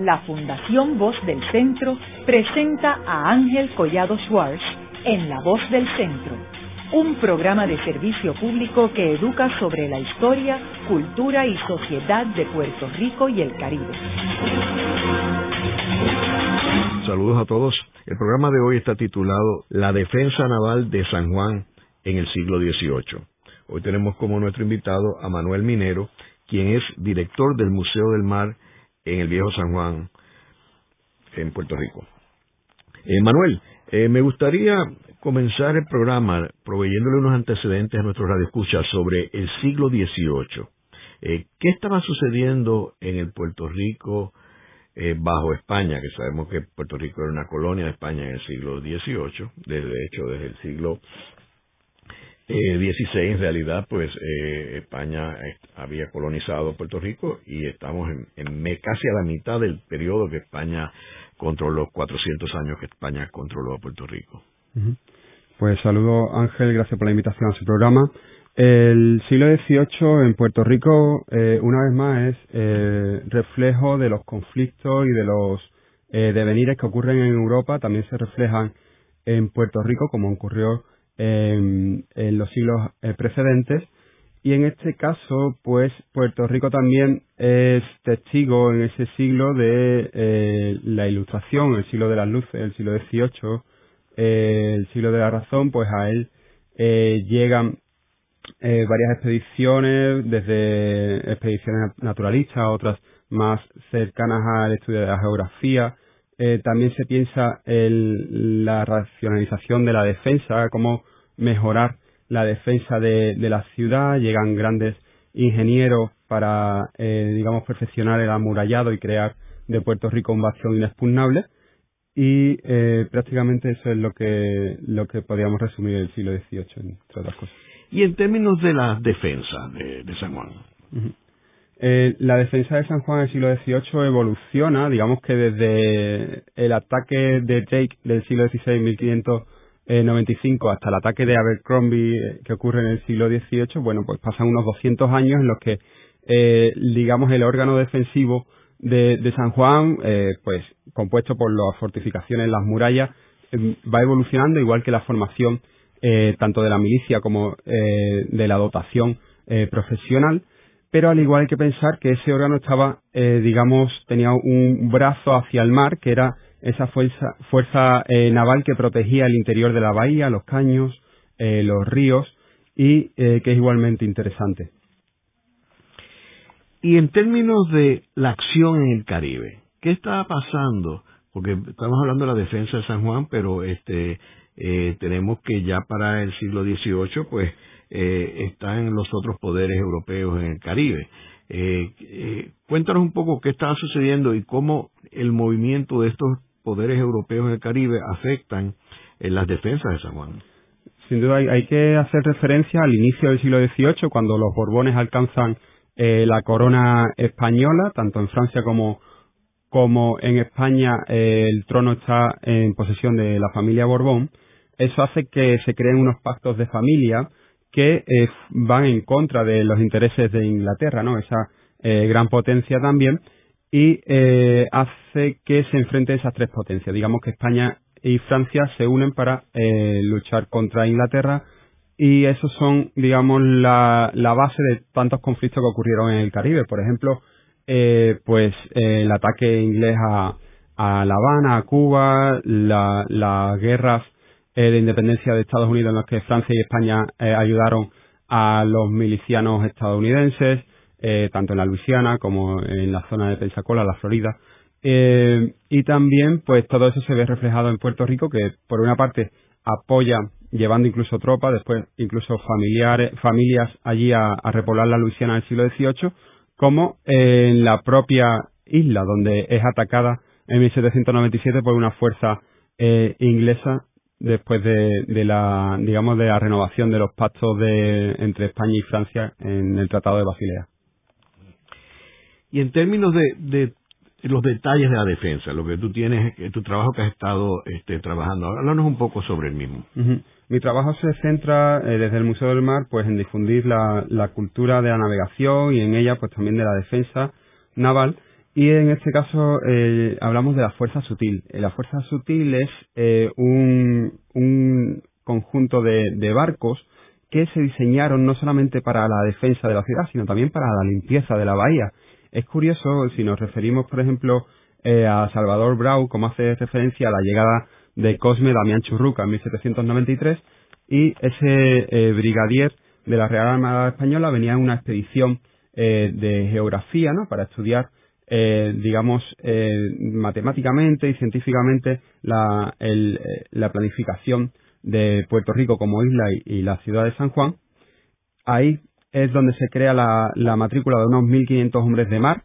la Fundación Voz del Centro presenta a Ángel Collado Schwartz en La Voz del Centro, un programa de servicio público que educa sobre la historia, cultura y sociedad de Puerto Rico y el Caribe. Saludos a todos. El programa de hoy está titulado La defensa naval de San Juan en el siglo XVIII. Hoy tenemos como nuestro invitado a Manuel Minero, quien es director del Museo del Mar en el Viejo San Juan, en Puerto Rico. Eh, Manuel, eh, me gustaría comenzar el programa proveyéndole unos antecedentes a nuestros radioescuchas sobre el siglo XVIII. Eh, ¿Qué estaba sucediendo en el Puerto Rico bajo España? Que sabemos que Puerto Rico era una colonia de España en el siglo XVIII, de hecho desde el siglo eh, 16 en realidad pues eh, España eh, había colonizado Puerto Rico y estamos en, casi a la mitad del periodo que España controló 400 años que España controló a Puerto Rico. Pues saludo Ángel gracias por la invitación a su programa. El siglo XVIII en Puerto Rico eh, una vez más es eh, reflejo de los conflictos y de los devenires que ocurren en Europa. También se reflejan en Puerto Rico como ocurrió en, los siglos eh, precedentes. Y en este caso, pues Puerto Rico también es testigo en ese siglo de eh, la Ilustración, el siglo de las luces, el siglo XVIII, eh, el siglo de la razón, pues a él llegan varias expediciones, desde expediciones naturalistas, otras más cercanas al estudio de la geografía, eh, también se piensa en la racionalización de la defensa, cómo mejorar la defensa de, la ciudad. Llegan grandes ingenieros para, eh, digamos, perfeccionar el amurallado y crear de Puerto Rico un bastión inexpugnable. Y eh, prácticamente eso es lo que, lo que podríamos resumir el siglo XVIII, entre otras cosas. Y en términos de la defensa de, San Juan. Eh, la defensa de San Juan del siglo XVIII evoluciona, digamos que desde el ataque de Drake del siglo XVI, 1595, hasta el ataque de Abercrombie eh, que ocurre en el siglo XVIII, bueno, pues pasan unos 200 años en los que, eh, digamos, el órgano defensivo de, San Juan, pues compuesto por las fortificaciones, las murallas, va evolucionando, igual que la formación tanto de la milicia como de la dotación profesional. Pero al igual hay que pensar que ese órgano estaba, eh, digamos, tenía un brazo hacia el mar, que era esa fuerza, fuerza eh, naval que protegía el interior de la bahía, los caños, eh, los ríos, y que es igualmente interesante. Y en términos de la acción en el Caribe, ¿qué estaba pasando? Porque estamos hablando de la defensa de San Juan, pero este tenemos que ya para el siglo XVIII, pues eh, están los otros poderes europeos en el Caribe. Eh, eh, cuéntanos un poco qué está sucediendo y cómo el movimiento de estos poderes europeos en el Caribe afectan en las defensas de San Juan. Sin duda hay, que hacer referencia al inicio del siglo XVIII, cuando los Borbones alcanzan la corona española, tanto en Francia como, como en España el trono está en posesión de la familia Borbón. Eso hace que se creen unos pactos de familia que eh, van en contra de los intereses de Inglaterra, ¿no? Esa eh, gran potencia también y eh, hace que se enfrenten esas tres potencias. Digamos que España y Francia se unen para luchar contra Inglaterra y esos son, digamos, la, la, base de tantos conflictos que ocurrieron en el Caribe. Por ejemplo, pues el ataque inglés a, a La Habana, a Cuba, las guerras eh, de independencia de Estados Unidos en los que Francia y España eh, ayudaron a los milicianos estadounidenses, eh, tanto en la Luisiana como en la zona de Pensacola, la Florida. y también, pues todo eso se ve reflejado en Puerto Rico, que por una parte apoya llevando incluso tropas, después incluso familiares, familias allí a, a repoblar la Luisiana del siglo XVIII, como en la propia isla, donde es atacada en 1797 por una fuerza inglesa después de, la digamos de la renovación de los pactos de, entre España y Francia en el Tratado de Basilea. Y en términos de, los detalles de la defensa, lo que tú tienes, tu trabajo que has estado este, trabajando, háblanos un poco sobre el mismo. Mi trabajo se centra eh, desde el Museo del Mar, pues en difundir la, cultura de la navegación y en ella, pues también de la defensa naval Y en este caso eh, hablamos de la fuerza sutil. Eh, la fuerza sutil es eh, un, un, conjunto de, barcos que se diseñaron no solamente para la defensa de la ciudad, sino también para la limpieza de la bahía. Es curioso, si nos referimos, por ejemplo, a Salvador Brau, como hace referencia a la llegada de Cosme Damián Churruca en 1793, y ese brigadier de la Real Armada Española venía en una expedición de geografía, ¿no?, para estudiar eh, digamos, eh, matemáticamente y científicamente la, eh, planificación de Puerto Rico como isla y, la ciudad de San Juan. Ahí es donde se crea la, la matrícula de unos 1.500 hombres de mar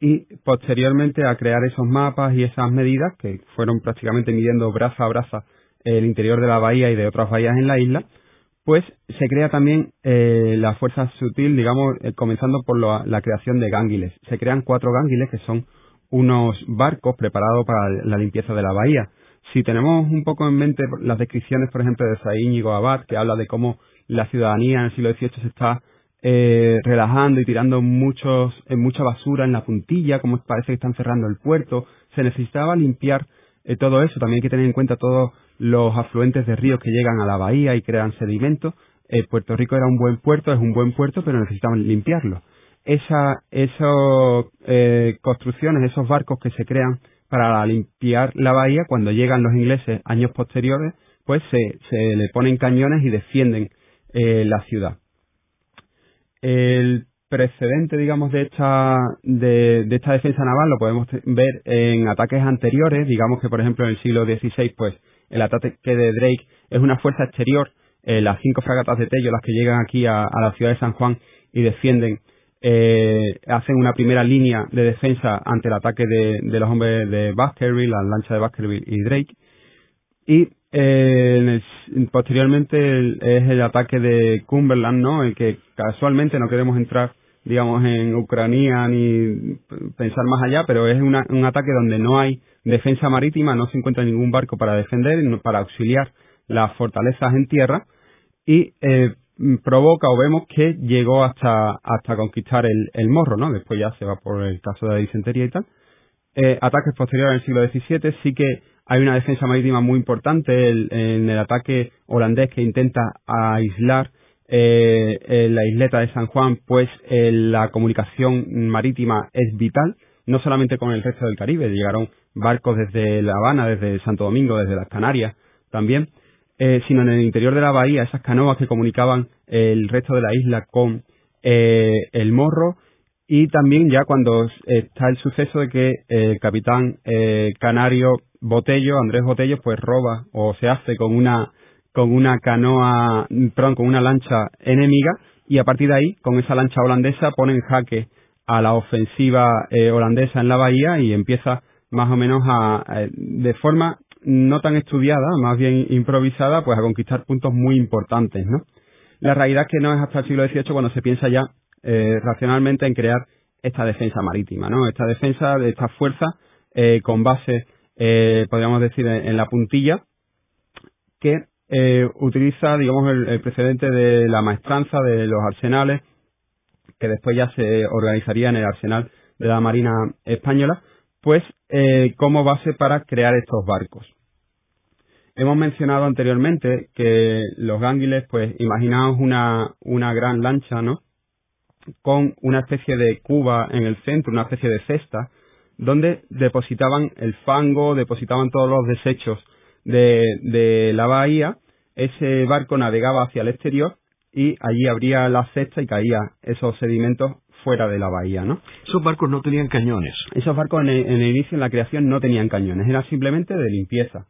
y posteriormente a crear esos mapas y esas medidas que fueron prácticamente midiendo braza a braza el interior de la bahía y de otras bahías en la isla, pues se crea también eh, la fuerza sutil, digamos, eh, comenzando por la creación de gánguiles. Se crean cuatro gánguiles que son unos barcos preparados para la limpieza de la bahía. Si tenemos un poco en mente las descripciones, por ejemplo, de Saíñigo Abad, que habla de cómo la ciudadanía en el siglo XVIII se está eh, relajando y tirando muchos, eh, mucha basura en la puntilla, como parece que están cerrando el puerto, se necesitaba limpiar eh, todo eso. También hay que tener en cuenta todos los afluentes de ríos que llegan a la bahía y crean sedimentos. Eh, Puerto Rico era un buen puerto, es un buen puerto, pero necesitaban limpiarlo. Esa, esas eh, construcciones, esos barcos que se crean para limpiar la bahía, cuando llegan los ingleses años posteriores, pues se, se le ponen cañones y defienden eh, la ciudad. El precedente, digamos, de esta, de, esta defensa naval lo podemos ver en ataques anteriores, digamos que, por ejemplo, en el siglo XVI, pues, el ataque de Drake es una fuerza exterior, eh, las cinco fragatas de Tello, las que llegan aquí a, la ciudad de San Juan y defienden, eh, hacen una primera línea de defensa ante el ataque de, los hombres de Baskerville, la lancha de Baskerville y Drake. Y eh, posteriormente es el ataque de Cumberland, ¿no? El que casualmente no queremos entrar digamos, en Ucrania ni pensar más allá, pero es un ataque donde no hay defensa marítima, no se encuentra ningún barco para defender, para auxiliar las fortalezas en tierra y eh, provoca o vemos que llegó hasta hasta conquistar el, el, morro, ¿no? Después ya se va por el caso de la disentería y tal. Eh, ataques posteriores en el siglo XVII sí que hay una defensa marítima muy importante en el ataque holandés que intenta aislar eh, en la isleta de San Juan, pues eh, la comunicación marítima es vital, no solamente con el resto del Caribe, llegaron barcos desde La Habana, desde Santo Domingo, desde las Canarias también, eh, sino en el interior de la bahía, esas canoas que comunicaban el resto de la isla con el Morro, y también ya cuando está el suceso de que el capitán canario Botello, Andrés Botello, pues roba o se hace con una con una canoa, perdón, con una lancha enemiga y a partir de ahí, con esa lancha holandesa, ponen jaque a la ofensiva eh, holandesa en la bahía y empieza más o menos a, de forma no tan estudiada, más bien improvisada, pues a conquistar puntos muy importantes, ¿no? La realidad es que no es hasta el siglo XVIII cuando se piensa ya eh, racionalmente en crear esta defensa marítima, ¿no? Esta defensa de esta fuerza eh, con base, podríamos decir, en la puntilla, que eh, utiliza, digamos, el, precedente de la maestranza de los arsenales, que después ya se organizaría en el arsenal de la Marina Española, pues eh, como base para crear estos barcos. Hemos mencionado anteriormente que los gánguiles, pues imaginaos una, una gran lancha, ¿no? Con una especie de cuba en el centro, una especie de cesta, donde depositaban el fango, depositaban todos los desechos de, de la bahía ese barco navegaba hacia el exterior y allí abría la cesta y caía esos sedimentos fuera de la bahía, ¿no? Esos barcos no tenían cañones. Esos barcos en el, inicio, en la creación, no tenían cañones, era simplemente de limpieza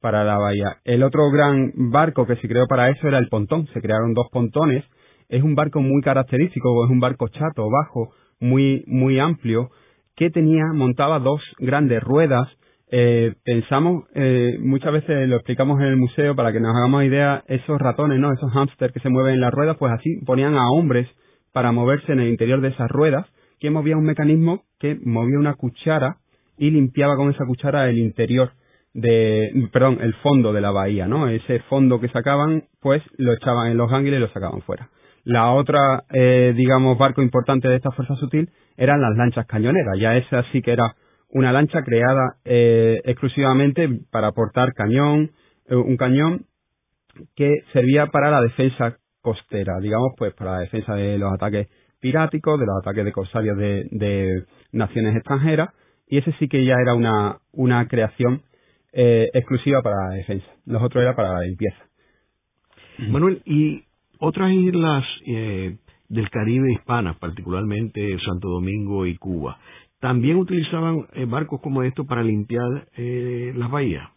para la bahía. El otro gran barco que se creó para eso era el pontón, se crearon dos pontones, es un barco muy característico, es un barco chato, bajo, muy, muy amplio, que tenía, montaba dos grandes ruedas eh, pensamos, eh, muchas veces lo explicamos en el museo para que nos hagamos idea, esos ratones, ¿no? Esos hámsters que se mueven en las ruedas, pues así ponían a hombres para moverse en el interior de esas ruedas, que movía un mecanismo que movía una cuchara y limpiaba con esa cuchara el interior de, perdón, el fondo de la bahía, ¿no? Ese fondo que sacaban, pues lo echaban en los gánguiles y lo sacaban fuera. La otra, eh, digamos, barco importante de esta fuerza sutil eran las lanchas cañoneras. Ya esa sí que era una lancha creada eh, exclusivamente para portar cañón, eh, un cañón que servía para la defensa costera, digamos, pues para la defensa de los ataques piráticos, de los ataques de corsarios de, naciones extranjeras, y ese sí que ya era una, una creación eh, exclusiva para la defensa. Los otros era para la limpieza. Manuel, y otras islas eh, del Caribe hispanas, particularmente Santo Domingo y Cuba, también utilizaban eh, barcos como estos para limpiar las bahías.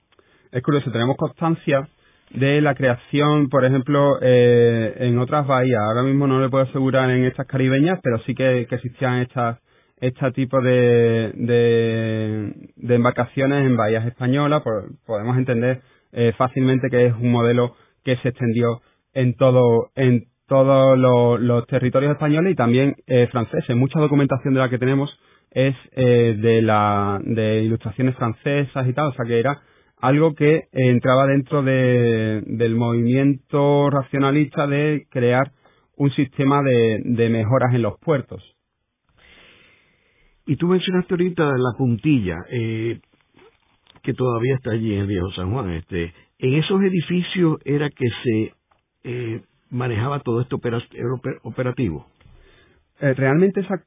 Es curioso, tenemos constancia de la creación, por ejemplo, eh, en otras bahías. Ahora mismo no le puedo asegurar en estas caribeñas, pero sí que, existían estas este tipo de, de, embarcaciones en bahías españolas. podemos entender eh, fácilmente que es un modelo que se extendió en todo en todos los territorios españoles y también eh, franceses. Mucha documentación de la que tenemos es eh, de la de ilustraciones francesas y tal, o sea que era algo que eh, entraba dentro del movimiento racionalista de crear un sistema de, mejoras en los puertos. Y tú mencionaste ahorita la puntilla, eh, que todavía está allí en el viejo San Juan. Este, en esos edificios era que se eh, manejaba todo esto operativo. realmente esa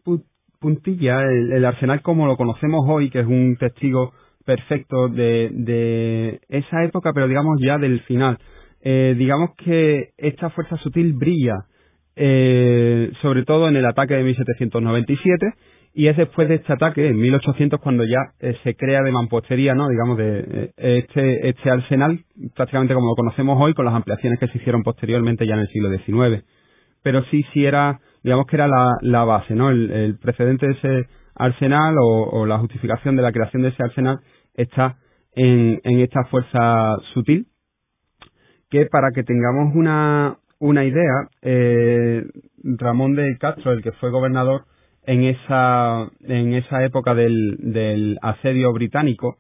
puntilla, el, arsenal como lo conocemos hoy, que es un testigo perfecto de, de esa época, pero digamos ya del final. Eh, digamos que esta fuerza sutil brilla eh, sobre todo en el ataque de 1797 y es después de este ataque, en 1800, cuando ya eh, se crea de mampostería, ¿no? digamos, de este, este arsenal, prácticamente como lo conocemos hoy, con las ampliaciones que se hicieron posteriormente ya en el siglo XIX. Pero sí, sí era, digamos que era la, la base, ¿no? El, precedente de ese arsenal o, la justificación de la creación de ese arsenal está en, esta fuerza sutil, que para que tengamos una, una idea, eh, Ramón de Castro, el que fue gobernador en esa, en esa época del, del asedio británico,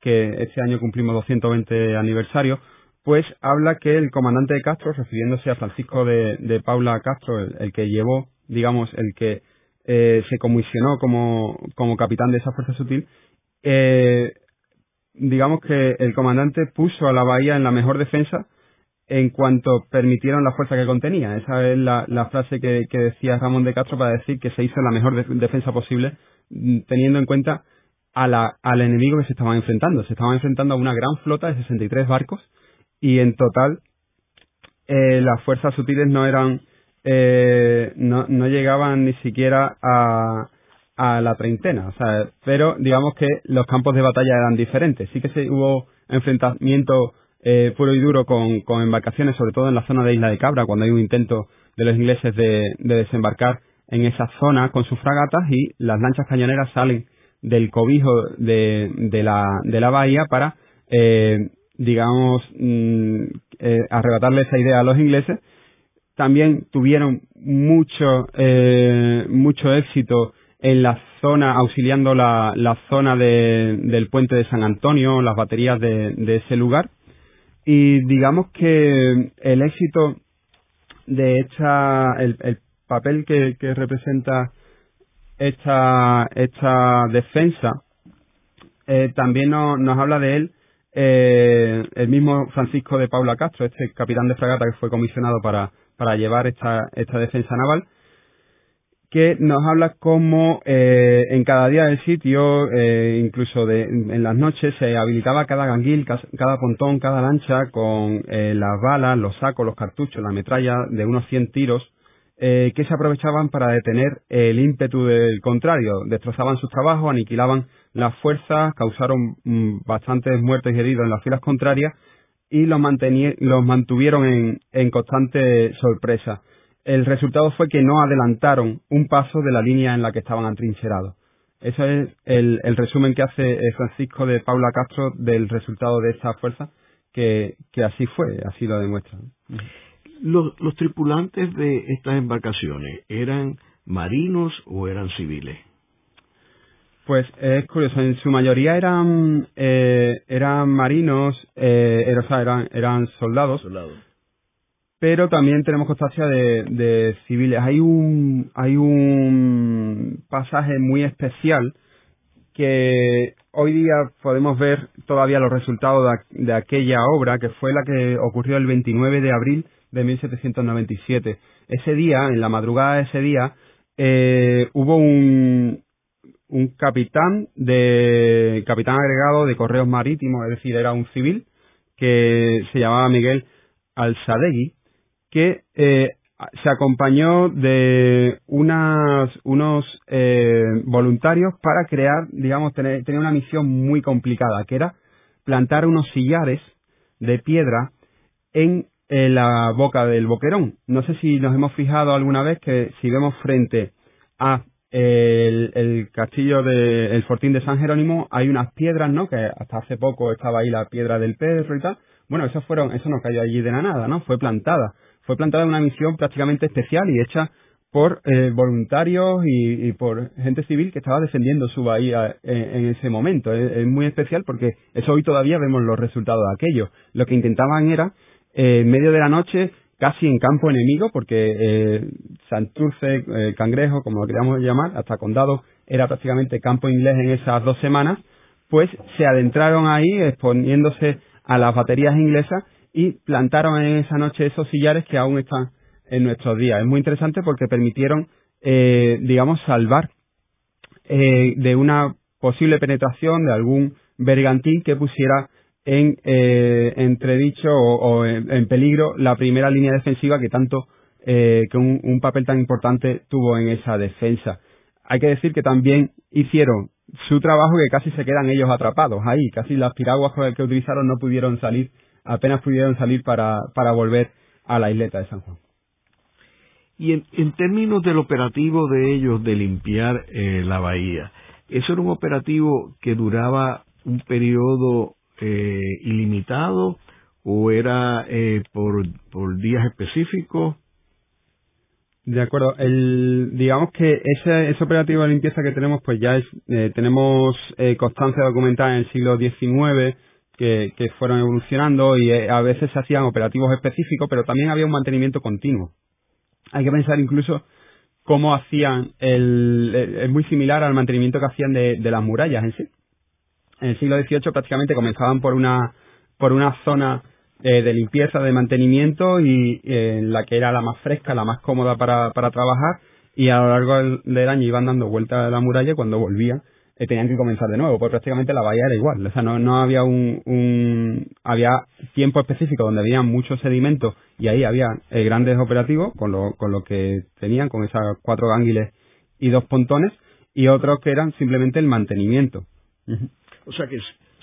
que este año cumplimos 220 aniversario, pues habla que el comandante de Castro, refiriéndose a Francisco de, Paula Castro, el, que llevó, digamos, el que eh, se comisionó como, como capitán de esa fuerza sutil, eh, digamos que el comandante puso a la bahía en la mejor defensa en cuanto permitieron la fuerza que contenía. Esa es la, frase que, decía Ramón de Castro para decir que se hizo la mejor defensa posible mm, teniendo en cuenta a la, al enemigo que se estaban enfrentando. Se estaban enfrentando a una gran flota de 63 barcos y en total eh, las fuerzas sutiles no eran eh, no, no llegaban ni siquiera a, a la treintena, o sea, pero digamos que los campos de batalla eran diferentes. Sí que se hubo enfrentamiento eh, puro y duro con, con, embarcaciones, sobre todo en la zona de Isla de Cabra, cuando hay un intento de los ingleses de, desembarcar en esa zona con sus fragatas y las lanchas cañoneras salen del cobijo de, la, bahía para, eh, digamos, mm, eh, arrebatarle esa idea a los ingleses. También tuvieron mucho, eh, mucho éxito en la zona, auxiliando la, zona de, del puente de San Antonio, las baterías de ese lugar. Y digamos que el éxito de esta, el, el papel que, representa esta, esta defensa, eh, también nos, nos habla de él eh, el mismo Francisco de Paula Castro, este capitán de fragata que fue comisionado para, para llevar esta, esta defensa naval, que nos habla cómo eh, en cada día del sitio, eh, incluso de, en las noches, se habilitaba cada ganguil, cada pontón, cada lancha con eh, las balas, los sacos, los cartuchos, la metralla de unos 100 tiros, que se aprovechaban para detener el ímpetu del contrario. Destrozaban sus trabajos, aniquilaban las fuerzas, causaron mm, bastantes muertes y heridos en las filas contrarias y los, los mantuvieron en constante sorpresa el resultado fue que no adelantaron un paso de la línea en la que estaban atrincherados. Ese es el, resumen que hace eh, Francisco de Paula Castro del resultado de esa fuerza, que, así fue, así lo demuestra. Los, los tripulantes de estas embarcaciones eran marinos o eran civiles? Pues es curioso, en su mayoría eran eh, eran marinos, eh, o sea, eran, eran soldados, soldados, pero también tenemos constancia de, civiles. Hay un, hay un pasaje muy especial que hoy día podemos ver todavía los resultados de, aquella obra, que fue la que ocurrió el 29 de abril de 1797. Ese día, en la madrugada de ese día, eh, hubo un, un capitán de capitán agregado de correos marítimos, es decir, era un civil que se llamaba Miguel Alzadegui, que eh, se acompañó de unas, unos eh, voluntarios para crear, digamos, tener, tener una misión muy complicada, que era plantar unos sillares de piedra en la boca del boquerón. No sé si nos hemos fijado alguna vez que si vemos frente a el, castillo de el fortín de San Jerónimo hay unas piedras, ¿no? Que hasta hace poco estaba ahí la piedra del perro y tal. Bueno, eso fueron, eso no cayó allí de la nada, ¿no? Fue plantada fue plantada una misión prácticamente especial y hecha por eh, voluntarios y, por gente civil que estaba defendiendo su bahía eh, en, ese momento. Es, muy especial porque eso hoy todavía vemos los resultados de aquello. Lo que intentaban era, eh, en medio de la noche, casi en campo enemigo, porque Santurce, Cangrejo, como lo queríamos llamar, hasta Condado, era prácticamente campo inglés en esas dos semanas, pues se adentraron ahí exponiéndose a las baterías inglesas y plantaron en esa noche esos sillares que aún están en nuestros días. Es muy interesante porque permitieron, eh, digamos, salvar eh, de una posible penetración de algún bergantín que pusiera en eh, entredicho o, en, peligro la primera línea defensiva que tanto que un, un, papel tan importante tuvo en esa defensa. Hay que decir que también hicieron su trabajo que casi se quedan ellos atrapados ahí, casi las piraguas que utilizaron no pudieron salir apenas pudieron salir para, para volver a la isleta de San Juan. Y en, en términos del operativo de ellos de limpiar eh, la bahía, ¿eso era un operativo que duraba un periodo eh, ilimitado o era eh, por, por días específicos? De acuerdo. El, digamos que ese, ese operativo de limpieza que tenemos, pues ya es, tenemos constancia documentada en el siglo XIX que, fueron evolucionando y eh, a veces se hacían operativos específicos, pero también había un mantenimiento continuo. Hay que pensar incluso cómo hacían el, es muy similar al mantenimiento que hacían de, las murallas en sí. En el siglo XVIII prácticamente comenzaban por una por una zona eh, de limpieza, de mantenimiento y eh, la que era la más fresca, la más cómoda para, para trabajar y a lo largo del, año iban dando vueltas a la muralla cuando volvían eh, tenían que comenzar de nuevo, porque prácticamente la bahía era igual. O sea, no, no había un, un, había tiempo específico donde había muchos sedimentos y ahí había eh, grandes operativos con lo, con lo que tenían, con esas cuatro gánguiles y dos pontones, y otros que eran simplemente el mantenimiento. O sea que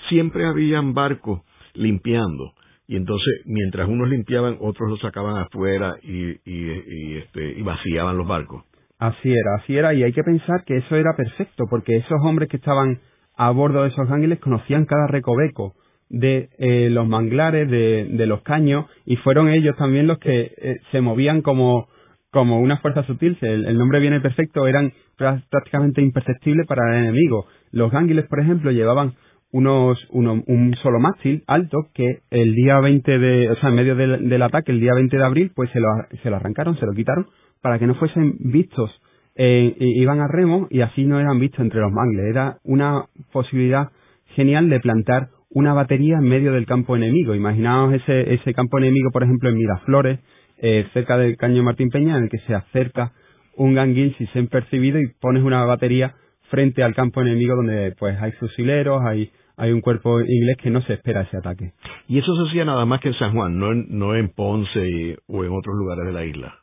siempre habían barcos limpiando y entonces mientras unos limpiaban otros los sacaban afuera y, y, este, y vaciaban los barcos. Así era, así era, y hay que pensar que eso era perfecto, porque esos hombres que estaban a bordo de esos ángeles conocían cada recoveco de eh, los manglares, de, los caños, y fueron ellos también los que eh, se movían como, como una fuerza sutil. El, nombre viene perfecto, eran prácticamente imperceptibles para el enemigo. Los ángeles, por ejemplo, llevaban unos, un solo mástil alto que el día 20 de, o sea, en medio del, del ataque, el día 20 de abril, pues se lo, se lo arrancaron, se lo quitaron para que no fuesen vistos, eh, iban a remo y así no eran vistos entre los mangles. Era una posibilidad genial de plantar una batería en medio del campo enemigo. Imaginaos ese, ese campo enemigo, por ejemplo, en Miraflores, eh, cerca del caño Martín Peña, en el que se acerca un ganguil si se han percibido y pones una batería frente al campo enemigo donde pues hay fusileros, hay hay un cuerpo inglés que no se espera ese ataque. Y eso se hacía nada más que en San Juan, no en, no en Ponce o en otros lugares de la isla.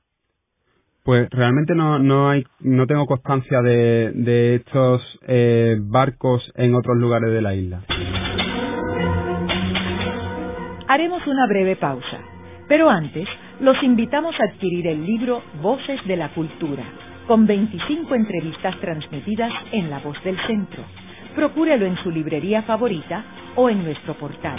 Pues realmente no, no hay, no tengo constancia de, de estos eh, barcos en otros lugares de la isla. Haremos una breve pausa, pero antes los invitamos a adquirir el libro Voces de la Cultura, con 25 entrevistas transmitidas en La Voz del Centro. Procúrelo en su librería favorita o en nuestro portal.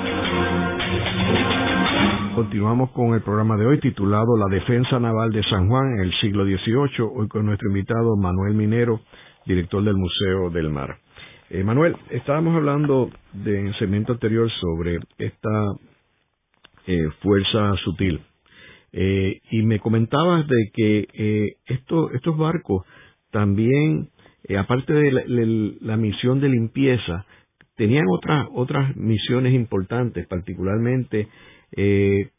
Continuamos con el programa de hoy titulado La defensa naval de San Juan en el siglo XVIII, hoy con nuestro invitado Manuel Minero, director del Museo del Mar. Eh, Manuel, estábamos hablando de, en el segmento anterior sobre esta eh, fuerza sutil eh, y me comentabas de que estos barcos también, aparte de la, misión de limpieza, tenían otras otras misiones importantes, particularmente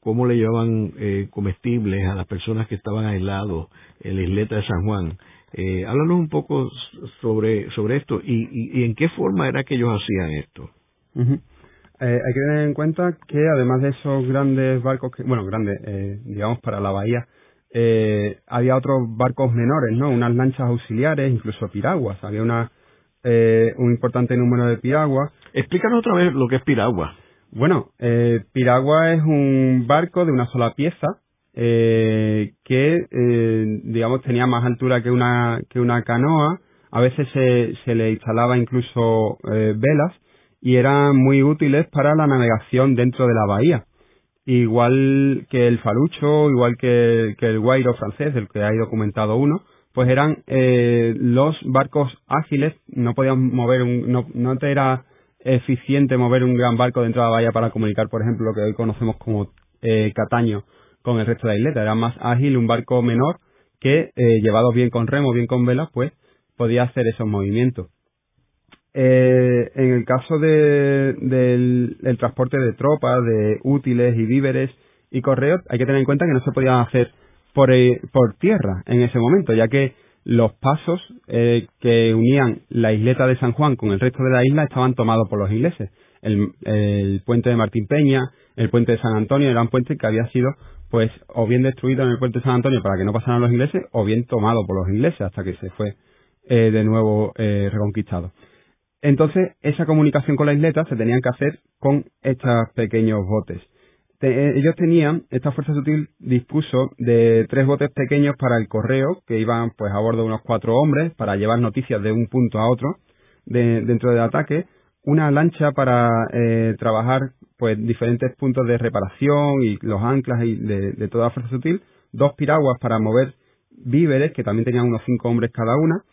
cómo le llevaban comestibles a las personas que estaban aislados en la isleta de San Juan. Eh, háblanos un poco sobre, sobre esto y, y, en qué forma era que ellos hacían esto. Eh, hay que tener en cuenta que además de esos grandes barcos, bueno, grandes, eh, digamos, para la bahía, eh, había otros barcos menores, ¿no? Unas lanchas auxiliares, incluso piraguas. Había una, eh, un importante número de piraguas. Explícanos otra vez lo que es piragua. Bueno, eh, piragua es un barco de una sola pieza eh, que, eh, digamos, tenía más altura que una, que una canoa. A veces se, se le instalaba incluso eh, velas y eran muy útiles para la navegación dentro de la bahía. Igual que el falucho, igual que, que el guairo francés, del que hay documentado uno, pues eran eh, los barcos ágiles, no podían mover un, no, no te era eficiente mover un gran barco dentro de la bahía para comunicar, por ejemplo, lo que hoy conocemos como eh, Cataño con el resto de la isleta. Era más ágil un barco menor que, eh, llevado bien con remo, bien con velas, pues podía hacer esos movimientos. Eh, en el caso de, del, transporte de tropas, de útiles y víveres y correos, hay que tener en cuenta que no se podían hacer por, eh, por tierra en ese momento, ya que los pasos eh, que unían la isleta de San Juan con el resto de la isla estaban tomados por los ingleses. El, el puente de Martín Peña, el puente de San Antonio eran puentes que había sido pues o bien destruido en el puente de San Antonio para que no pasaran los ingleses o bien tomado por los ingleses hasta que se fue eh, de nuevo eh, reconquistado. Entonces, esa comunicación con la isleta se tenían que hacer con estos pequeños botes. Eh, ellos tenían, esta fuerza sutil dispuso de tres botes pequeños para el correo, que iban pues a bordo de unos cuatro hombres para llevar noticias de un punto a otro dentro del ataque, una lancha para eh, trabajar pues diferentes puntos de reparación y los anclas y de, toda la fuerza sutil, dos piraguas para mover víveres, que también tenían unos cinco hombres cada una,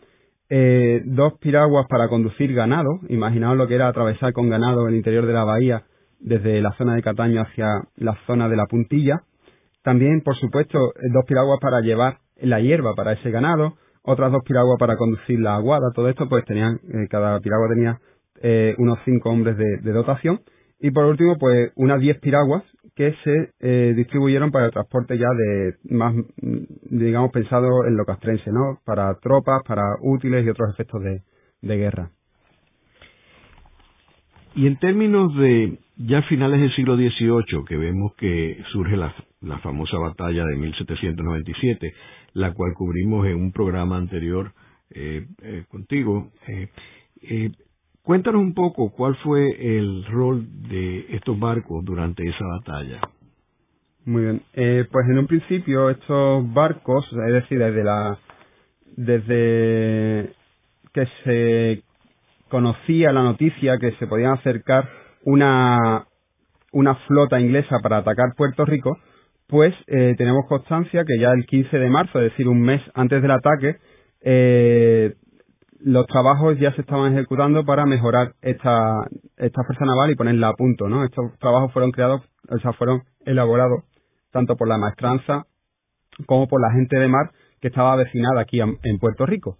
eh, dos piraguas para conducir ganado, imaginaos lo que era atravesar con ganado el interior de la bahía desde la zona de Cataño hacia la zona de la puntilla, también, por supuesto, dos piraguas para llevar la hierba para ese ganado, otras dos piraguas para conducir la aguada, todo esto pues tenían, eh, cada piragua tenía eh, unos cinco hombres de, dotación. Y por último, pues unas diez piraguas que se eh, distribuyeron para el transporte ya de más, digamos, pensado en lo castrense, ¿no? Para tropas, para útiles y otros efectos de, guerra. Y en términos de ya finales del siglo XVIII, que vemos que surge la, famosa batalla de 1797, la cual cubrimos en un programa anterior eh, contigo, Cuéntanos un poco cuál fue el rol de estos barcos durante esa batalla. Muy bien. Eh, pues en un principio estos barcos, es decir, desde la desde que se conocía la noticia que se podían acercar una una flota inglesa para atacar Puerto Rico, pues eh, tenemos constancia que ya el 15 de marzo, es decir, un mes antes del ataque, eh, los trabajos ya se estaban ejecutando para mejorar esta, esta fuerza naval y ponerla a punto, ¿no? Estos trabajos fueron creados, o sea, fueron elaborados tanto por la maestranza como por la gente de mar que estaba avecinada aquí en Puerto Rico.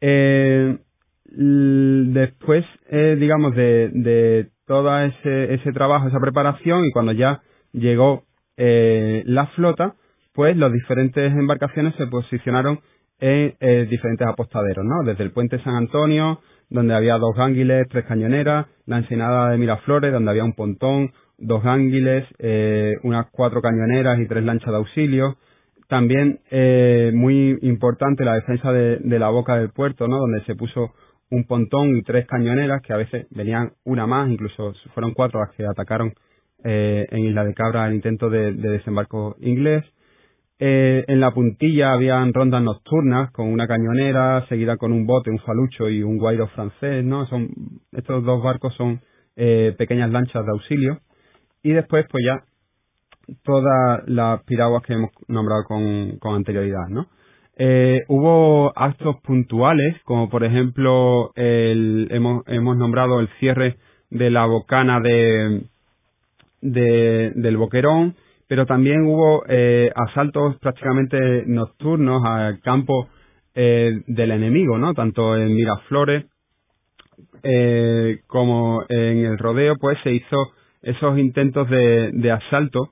Eh, después, eh, digamos, de, de todo ese, ese trabajo, esa preparación y cuando ya llegó eh, la flota, pues las diferentes embarcaciones se posicionaron en eh, diferentes apostaderos, ¿no? Desde el puente San Antonio, donde había dos gánguiles, tres cañoneras, la ensenada de Miraflores, donde había un pontón, dos gánguiles, eh, unas cuatro cañoneras y tres lanchas de auxilio. También eh, muy importante la defensa de, la boca del puerto, ¿no? Donde se puso un pontón y tres cañoneras que a veces venían una más, incluso fueron cuatro las que atacaron eh, en Isla de Cabra el intento de, desembarco inglés. Eh, en la puntilla habían rondas nocturnas con una cañonera seguida con un bote, un falucho y un guairo francés, ¿no? Son, estos dos barcos son eh, pequeñas lanchas de auxilio. Y después, pues ya todas las piraguas que hemos nombrado con, con anterioridad, ¿no? Eh, hubo actos puntuales, como por ejemplo el, hemos, nombrado el cierre de la bocana de, de del Boquerón, pero también hubo eh, asaltos prácticamente nocturnos al campo eh, del enemigo, ¿no? Tanto en Miraflores como en el rodeo, pues se hizo esos intentos de, de asalto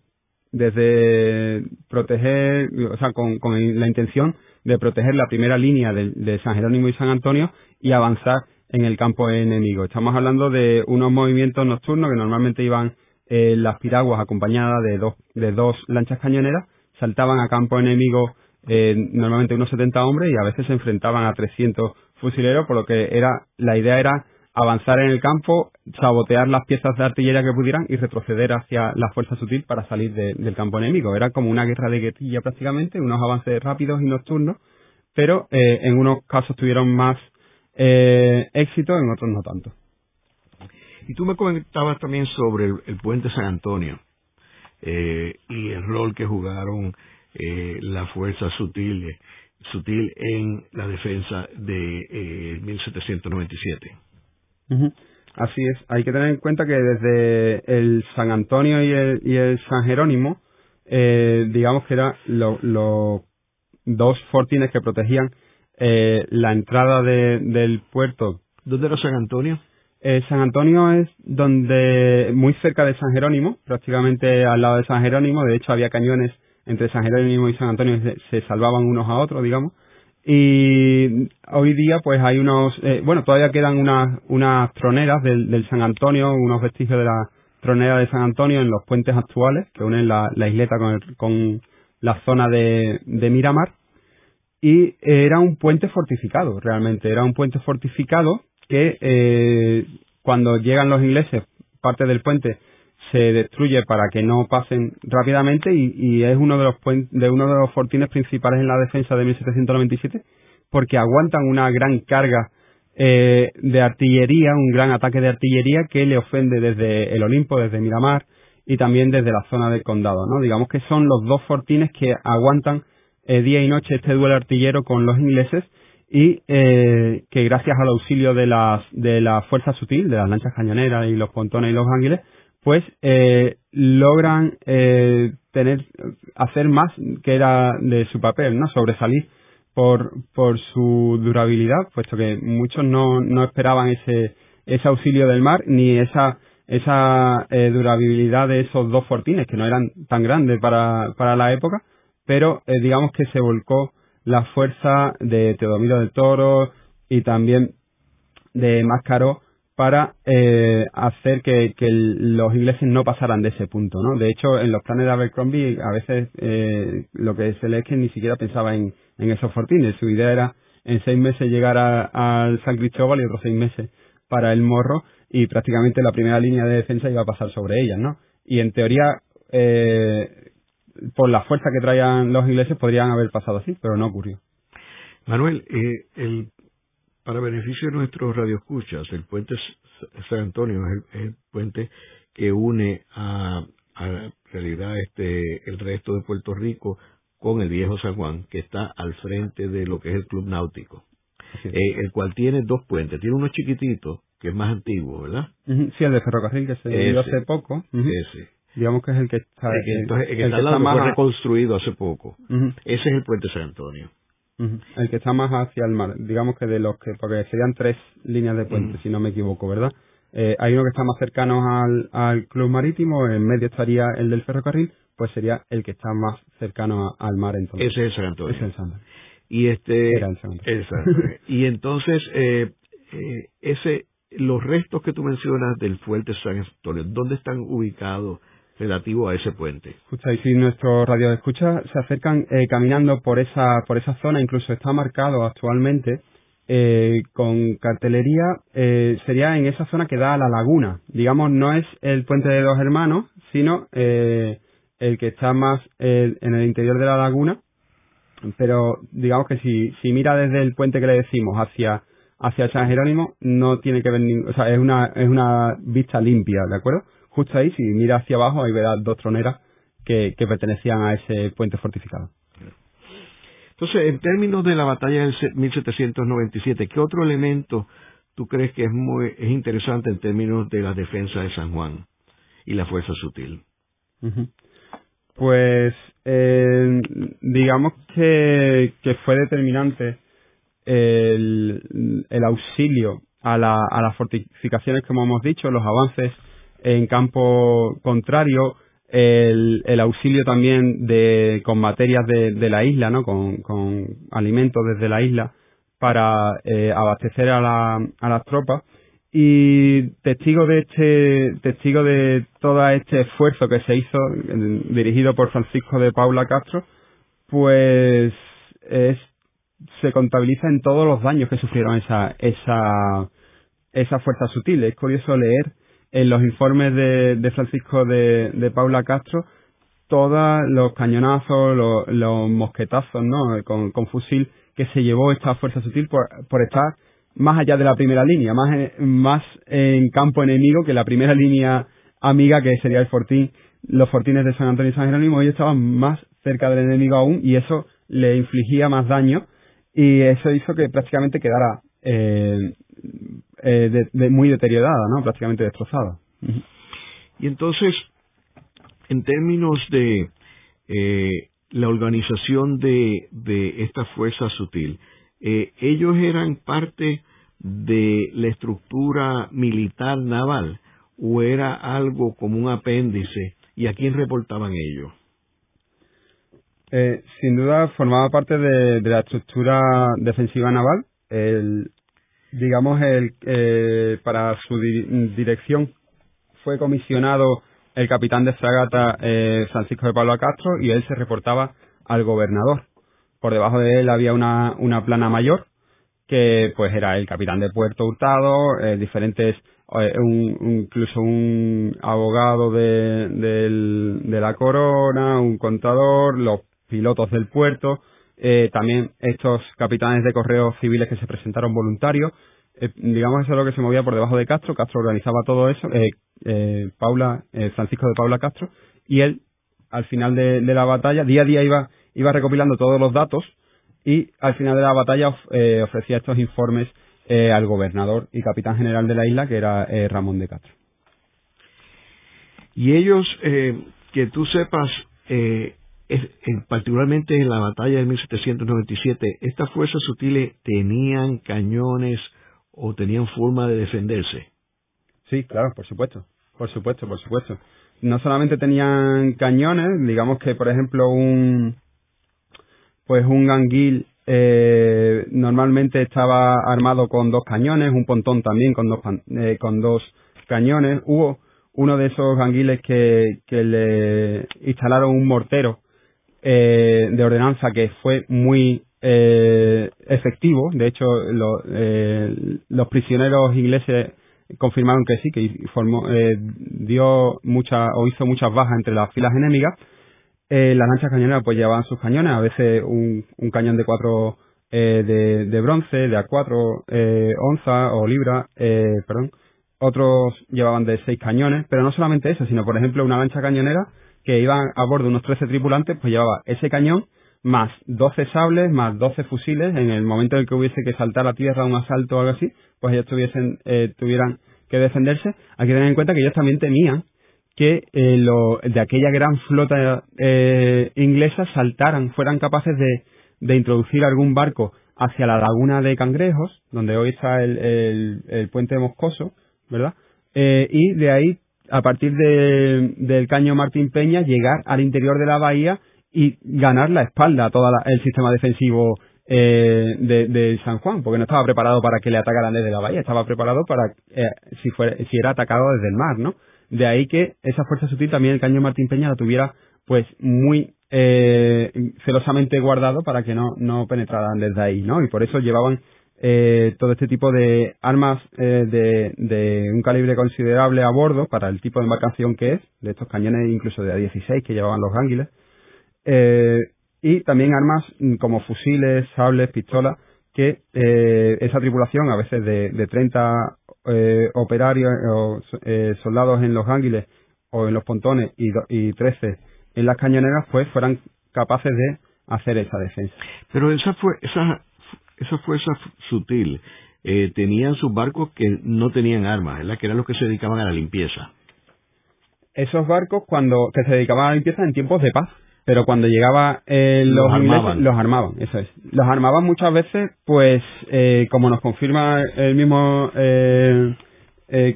desde proteger, o sea, con, con la intención de proteger la primera línea de, San Jerónimo y San Antonio y avanzar en el campo enemigo. Estamos hablando de unos movimientos nocturnos que normalmente iban eh, las piraguas acompañadas de dos, de dos lanchas cañoneras, saltaban a campo enemigo eh, normalmente unos 70 hombres y a veces se enfrentaban a 300 fusileros, por lo que era la idea era avanzar en el campo, sabotear las piezas de artillería que pudieran y retroceder hacia la fuerza sutil para salir del campo enemigo. Era como una guerra de guerrilla prácticamente, unos avances rápidos y nocturnos, pero eh, en unos casos tuvieron más eh, éxito, en otros no tanto. Y tú me comentabas también sobre el, puente San Antonio eh, y el rol que jugaron eh, la fuerza sutil, sutil en la defensa de 1797. Así es, hay que tener en cuenta que desde el San Antonio y el, y el San Jerónimo, eh, digamos que eran los dos fortines que protegían eh, la entrada de, del puerto. ¿Dónde era San Antonio? Eh, San Antonio es donde, muy cerca de San Jerónimo, prácticamente al lado de San Jerónimo, de hecho había cañones entre San Jerónimo y San Antonio, se, se salvaban unos a otros, digamos, y hoy día pues hay unos, eh, bueno, todavía quedan unas, unas troneras del, del San Antonio, unos vestigios de la tronera de San Antonio en los puentes actuales que unen la, isleta con, con la zona de, de Miramar. Y era un puente fortificado, realmente, era un puente fortificado que eh, cuando llegan los ingleses, parte del puente se destruye para que no pasen rápidamente y, es uno de los de uno de los fortines principales en la defensa de 1797 porque aguantan una gran carga eh, de artillería, un gran ataque de artillería que le ofende desde el Olimpo, desde Miramar y también desde la zona del condado, ¿no? Digamos que son los dos fortines que aguantan eh, día y noche este duelo artillero con los ingleses y eh, que gracias al auxilio de las de la fuerza sutil, de las lanchas cañoneras y los pontones y los ángeles, pues eh, logran eh, tener hacer más que era de su papel, ¿no? Sobresalir por por su durabilidad, puesto que muchos no no esperaban ese ese auxilio del mar ni esa esa eh, durabilidad de esos dos fortines que no eran tan grandes para para la época, pero eh, digamos que se volcó la fuerza de Teodomiro del Toro y también de Máscaro para eh, hacer que, los ingleses no pasaran de ese punto, ¿no? De hecho, en los planes de Abercrombie a veces eh, lo que se lee es que ni siquiera pensaba en, en esos fortines. Su idea era en seis meses llegar al San Cristóbal y otros seis meses para el Morro y prácticamente la primera línea de defensa iba a pasar sobre ellas, ¿no? Y en teoría, eh, por la fuerza que traían los ingleses, podrían haber pasado así, pero no ocurrió. Manuel, eh, el para beneficio de nuestros radioescuchas, el puente San Antonio es el, puente que une a, a realidad este el resto de Puerto Rico con el viejo San Juan, que está al frente de lo que es el Club Náutico, eh, el cual tiene dos puentes. Tiene uno chiquitito, que es más antiguo, ¿verdad? Sí, el de ferrocarril que se dio hace poco. Ese. Digamos que es el que está... entonces, el que, está, fue reconstruido hace poco. Ese es el puente San Antonio. El que está más hacia el mar, digamos que de los que, porque serían tres líneas de puente, si no me equivoco, ¿verdad? Eh, hay uno que está más cercano al, al club marítimo, en medio estaría el del ferrocarril, pues sería el que está más cercano al mar entonces. Ese es el San Antonio. Ese es el San Antonio. Y este, Era el San Antonio. y entonces, eh, eh, ese, los restos que tú mencionas del fuerte San Antonio, ¿dónde están ubicados? Relativo a ese puente. Escucha, y si nuestros radio escucha se acercan eh, caminando por esa, por esa zona, incluso está marcado actualmente eh, con cartelería eh, sería en esa zona que da a la laguna. Digamos, no es el puente de dos hermanos, sino eh, el que está más en el interior de la laguna. Pero digamos que si, si mira desde el puente que le decimos hacia hacia San Jerónimo, no tiene que ver o sea, es una es una vista limpia, ¿de acuerdo? Justo ahí, si mira hacia abajo, ahí verás dos troneras que, que pertenecían a ese puente fortificado. Entonces, en términos de la batalla del 1797, ¿qué otro elemento tú crees que es muy es interesante en términos de la defensa de San Juan y la fuerza sutil? Pues eh, digamos que, que fue determinante el, el auxilio a, la, a las fortificaciones, como hemos dicho, los avances en campo contrario, el, el auxilio también de, con materias de, de la isla, ¿no? Con, con alimentos desde la isla para eh, abastecer a, la, a las tropas y testigo de este testigo de todo este esfuerzo que se hizo dirigido por Francisco de Paula Castro pues es se contabiliza en todos los daños que sufrieron esa esa esa fuerza sutil es curioso leer en los informes de, de Francisco de, Paula Castro todos los cañonazos, los, mosquetazos, ¿no? Con, fusil que se llevó esta fuerza sutil por, por estar más allá de la primera línea, más, más en campo enemigo que la primera línea amiga que sería el fortín, los fortines de San Antonio y San Jerónimo, ellos estaban más cerca del enemigo aún y eso le infligía más daño y eso hizo que prácticamente quedara eh, eh, de, muy deteriorada, ¿no? Prácticamente destrozada. Y entonces, en términos de eh, la organización de, de esta fuerza sutil, eh, ellos eran parte de la estructura militar naval o era algo como un apéndice y a quién reportaban ellos? Eh, sin duda formaba parte de, de, la estructura defensiva naval. El, digamos, el, eh, para su dirección fue comisionado el capitán de fragata eh, Francisco de Pablo Castro y él se reportaba al gobernador. Por debajo de él había una, una plana mayor que pues era el capitán de Puerto Hurtado, eh, diferentes, eh, un, incluso un abogado de, de la corona, un contador, los pilotos del puerto, eh, también estos capitanes de correos civiles que se presentaron voluntarios, eh, digamos eso es lo que se movía por debajo de Castro, Castro organizaba todo eso, eh, eh Francisco de Paula Castro, y él al final de, la batalla, día a día iba, iba recopilando todos los datos y al final de la batalla ofrecía estos informes al gobernador y capitán general de la isla, que era Ramón de Castro. Y ellos, que tú sepas, particularmente en la batalla de 1797, estas fuerzas sutiles tenían cañones o tenían forma de defenderse. Sí, claro, por supuesto, por supuesto, por supuesto. No solamente tenían cañones, digamos que por ejemplo un pues un ganguil eh, normalmente estaba armado con dos cañones, un pontón también con dos eh, con dos cañones. Hubo uno de esos ganguiles que le instalaron un mortero eh, de ordenanza que fue muy eh, efectivo. De hecho, eh, los prisioneros ingleses confirmaron que sí, que formó, eh, dio mucha o hizo muchas bajas entre las filas enemigas. Eh, las lanchas cañoneras pues llevaban sus cañones, a veces un, un cañón de cuatro eh, de, de, bronce, de a cuatro onzas o libras, perdón. Otros llevaban de seis cañones, pero no solamente eso, sino por ejemplo una lancha cañonera que iban a bordo unos 13 tripulantes, pues llevaba ese cañón más 12 sables, más 12 fusiles, en el momento en que hubiese que saltar a tierra un asalto o algo así, pues ellos tuviesen, eh, tuvieran que defenderse. Hay que tener en cuenta que ellos también temían que eh, lo, de aquella gran flota eh, inglesa saltaran, fueran capaces de, de introducir algún barco hacia la laguna de Cangrejos, donde hoy está el, el, el puente Moscoso, ¿verdad? Eh, y de ahí, a partir de, del caño Martín Peña, llegar al interior de la bahía y ganar la espalda a todo el sistema defensivo eh, de, San Juan, porque no estaba preparado para que le atacaran desde la bahía, estaba preparado para eh, si fuera, si era atacado desde el mar, ¿no? De ahí que esa fuerza sutil también el cañón Martín Peña la tuviera pues muy eh, celosamente guardado para que no, no penetraran desde ahí, ¿no? Y por eso llevaban eh, todo este tipo de armas eh, de, un calibre considerable a bordo para el tipo de embarcación que es, de estos cañones incluso de A16 que llevaban los gánguiles, eh, y también armas mm, como fusiles, sables, pistolas, que esa tripulación, a veces de, de 30 operarios o soldados en los gánguiles o en los pontones y, y 13 en las cañoneras, pues fueran capaces de hacer esa defensa. Pero esa fue esa esa fuerza sutil eh, tenían sus barcos que no tenían armas, ¿verdad? Que eran los que se dedicaban a la limpieza. Esos barcos cuando que se dedicaban a la limpieza en tiempos de paz, pero cuando llegaba eh, los, armaban. los armaban, eso es. Los armaban muchas veces, pues eh, como nos confirma el mismo eh,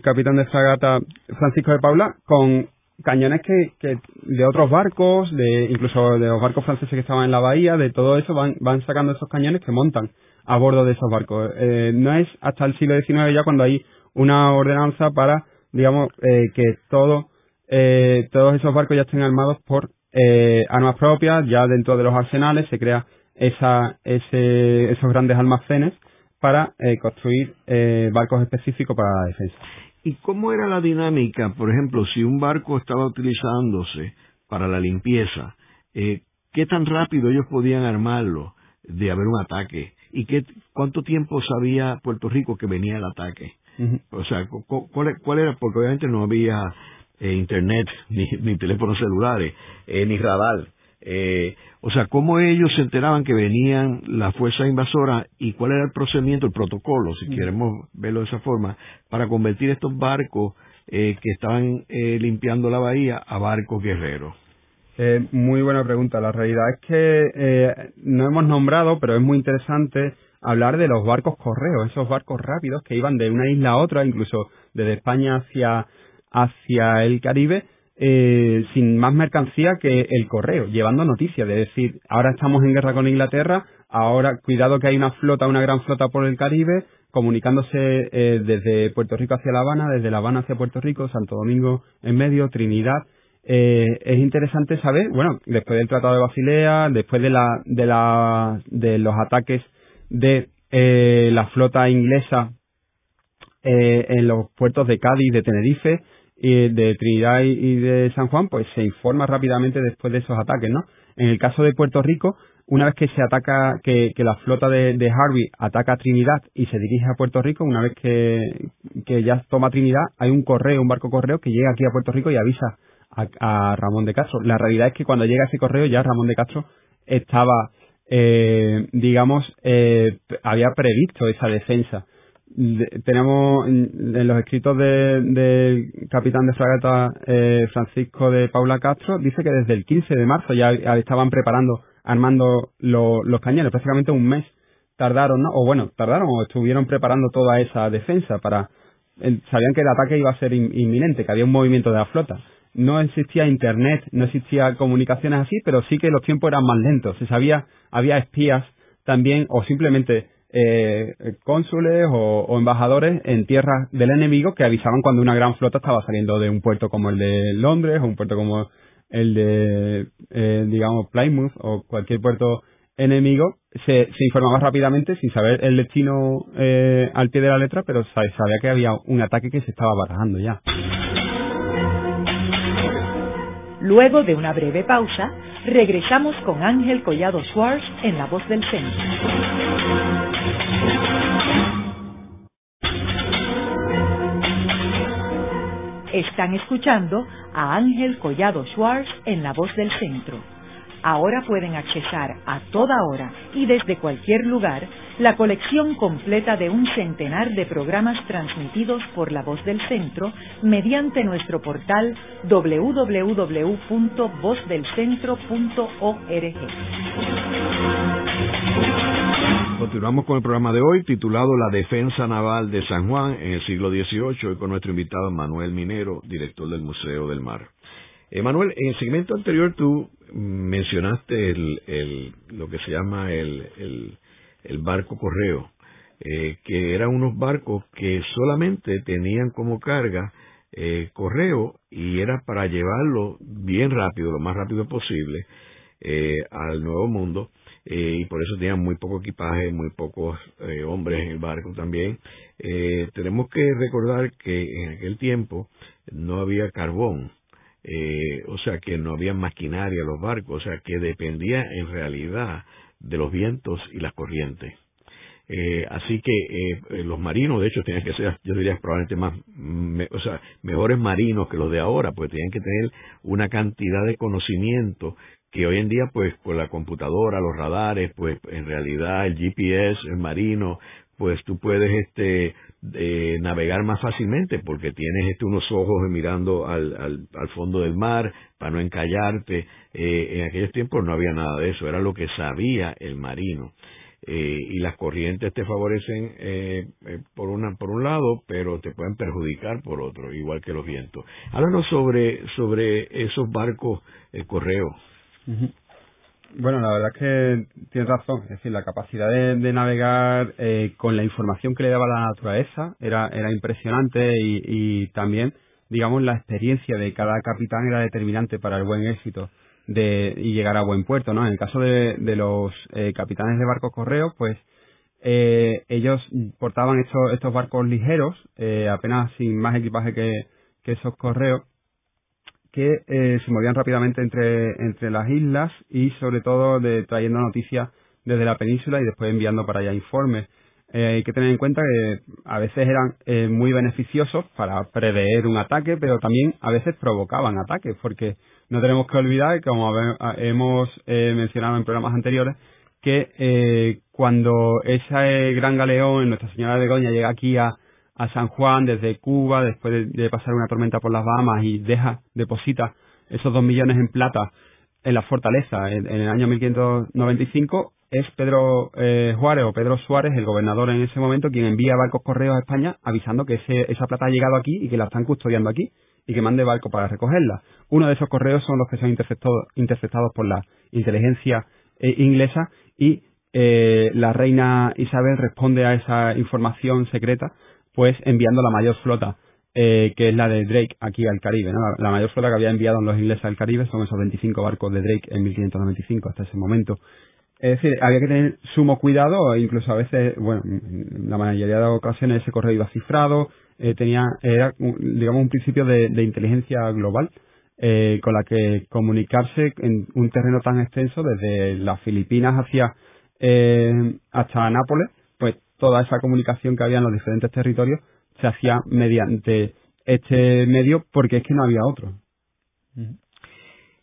capitán de fragata Francisco de Paula, con cañones que, que de otros barcos, de incluso de los barcos franceses que estaban en la bahía, de todo eso van, van sacando esos cañones que montan a bordo de esos barcos. Eh, no es hasta el siglo XIX ya cuando hay una ordenanza para, digamos, eh, que todo, eh, todos esos barcos ya estén armados por eh, armas propias, ya dentro de los arsenales se crea esa, ese, esos grandes almacenes para eh, construir eh, barcos específicos para la defensa. ¿Y cómo era la dinámica? Por ejemplo, si un barco estaba utilizándose para la limpieza, ¿qué tan rápido ellos podían armarlo de haber un ataque? ¿Y qué, cuánto tiempo sabía Puerto Rico que venía el ataque? O sea, ¿cuál, era? Porque obviamente no había eh, internet, ni, ni teléfonos celulares, eh, ni radar. Eh, o sea, cómo ellos se enteraban que venían las fuerzas invasoras y cuál era el procedimiento, el protocolo, si queremos verlo de esa forma, para convertir estos barcos eh, que estaban eh, limpiando la bahía a barcos guerreros. Eh, muy buena pregunta. La realidad es que no hemos nombrado, pero es muy interesante hablar de los barcos correos, esos barcos rápidos que iban de una isla a otra, incluso desde España hacia, hacia el Caribe, eh, sin más mercancía que el correo, llevando noticias, de decir, ahora estamos en guerra con Inglaterra, ahora cuidado que hay una flota, una gran flota por el Caribe, comunicándose eh, desde Puerto Rico hacia La Habana, desde La Habana hacia Puerto Rico, Santo Domingo en medio, Trinidad. Eh, es interesante saber, bueno, después del Tratado de Basilea, después de la, de la, de los ataques de eh, la flota inglesa eh, en los puertos de Cádiz, de Tenerife, y de Trinidad y de San Juan, pues se informa rápidamente después de esos ataques, ¿no? En el caso de Puerto Rico, una vez que se ataca, que, la flota de, Harvey ataca Trinidad y se dirige a Puerto Rico, una vez que, que ya toma Trinidad, hay un correo, un barco correo que llega aquí a Puerto Rico y avisa a, Ramón de Castro. La realidad es que cuando llega ese correo ya Ramón de Castro estaba, eh, digamos, eh, había previsto esa defensa tenemos en los escritos del capitán de fragata eh, Francisco de Paula Castro, dice que desde el 15 de marzo ya estaban preparando, armando los cañones, prácticamente un mes tardaron, ¿no? O bueno, tardaron o estuvieron preparando toda esa defensa para... sabían que el ataque iba a ser inminente, que había un movimiento de la flota. No existía internet, no existía comunicaciones así, pero sí que los tiempos eran más lentos. Se sabía, había espías también, o simplemente eh, cónsules o, embajadores en tierras del enemigo que avisaban cuando una gran flota estaba saliendo de un puerto como el de Londres o un puerto como el de, eh, digamos, Plymouth o cualquier puerto enemigo, se, se informaba rápidamente sin saber el destino eh, al pie de la letra, pero sabía que había un ataque que se estaba barajando ya. Luego de una breve pausa, regresamos con Ángel Collado Schwartz en La Voz del Centro. Están escuchando a Ángel Collado Schwartz en La Voz del Centro. Ahora pueden accesar a toda hora y desde cualquier lugar la colección completa de un centenar de programas transmitidos por La Voz del Centro mediante nuestro portal www.vozdelcentro.org. Continuamos con el programa de hoy titulado La Defensa Naval de San Juan en el siglo XVIII, hoy con nuestro invitado Manuel Minero, director del Museo del Mar. Emanuel, en el segmento anterior tú mencionaste el, lo que se llama el, el, barco correo, eh, que eran unos barcos que solamente tenían como carga eh, correo y era para llevarlo bien rápido, lo más rápido posible, eh, al Nuevo Mundo y por eso tenían muy poco equipaje, muy pocos hombres en el barco también. tenemos que recordar que en aquel tiempo no había carbón, o sea que no había maquinaria los barcos, o sea que dependía en realidad de los vientos y las corrientes. Eh, así que eh, eh, los marinos, de hecho, tenían que ser, yo diría, probablemente más, o sea, mejores marinos que los de ahora, pues tenían que tener una cantidad de conocimiento que hoy en día, pues, con la computadora, los radares, pues, en realidad el GPS, el marino, pues tú puedes, este, navegar más fácilmente porque tienes este unos ojos mirando al, al, al fondo del mar para no encallarte. en aquellos tiempos no había nada de eso, era lo que sabía el marino. Eh, y las corrientes te favorecen eh, eh, por una por un lado pero te pueden perjudicar por otro igual que los vientos háblanos sobre sobre esos barcos el correo bueno la verdad es que tienes razón es decir la capacidad de, navegar con la información que le daba la naturaleza era era impresionante y, y también digamos la experiencia de cada capitán era determinante para el buen éxito de, y llegar a buen puerto, ¿no? En el caso de, de los eh, capitanes de barcos correos, pues eh, ellos portaban estos, estos barcos ligeros, eh, apenas sin más equipaje que, que esos correos, que eh, se movían rápidamente entre, entre las islas y sobre todo de, trayendo noticias desde la península y después enviando para allá informes. Eh, hay que tener en cuenta que a veces eran eh, muy beneficiosos para prever un ataque, pero también a veces provocaban ataques, porque no tenemos que olvidar, como hemos eh, mencionado en programas anteriores, que eh, cuando ese gran galeón, Nuestra Señora de Begoña, llega aquí a, a San Juan desde Cuba, después de, pasar una tormenta por las Bahamas y deja, deposita esos dos millones en plata en la fortaleza en, el año 1595, es Pedro eh, Juárez o Pedro Suárez, el gobernador en ese momento, quien envía barcos correos a España avisando que ese, esa plata ha llegado aquí y que la están custodiando aquí y que mande barco para recogerla. Uno de esos correos son los que son interceptados, interceptados por la inteligencia eh, inglesa y eh, la reina Isabel responde a esa información secreta pues enviando la mayor flota eh, que es la de Drake aquí al Caribe. La, mayor flota que había enviado los ingleses al Caribe son esos 25 barcos de Drake en 1595 hasta ese momento. Es decir, había que tener sumo cuidado, incluso a veces, bueno, en la mayoría de ocasiones ese correo iba cifrado, eh, tenía, era, digamos, un principio de, inteligencia global eh, con la que comunicarse en un terreno tan extenso desde las Filipinas hacia eh, hasta Nápoles, pues toda esa comunicación que había en los diferentes territorios se hacía mediante este medio porque es que no había otro.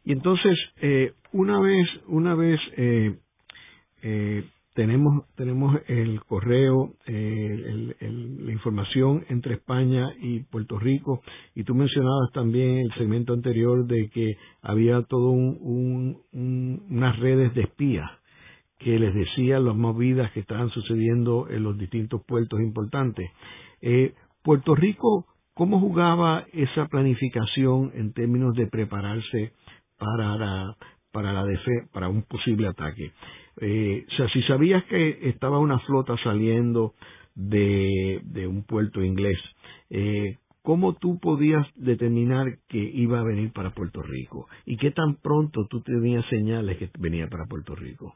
Y entonces, eh, una vez, una vez eh, tenemos, tenemos el correo, la información entre España y Puerto Rico, y tú mencionabas también el segmento anterior de que había todo un, unas redes de espías que les decían las movidas que estaban sucediendo en los distintos puertos importantes. Eh, Puerto Rico, ¿cómo jugaba esa planificación en términos de prepararse para la, para la para un posible ataque? Eh, o sea, si sabías que estaba una flota saliendo de, de un puerto inglés, eh, ¿cómo tú podías determinar que iba a venir para Puerto Rico? ¿Y qué tan pronto tú tenías señales que venía para Puerto Rico?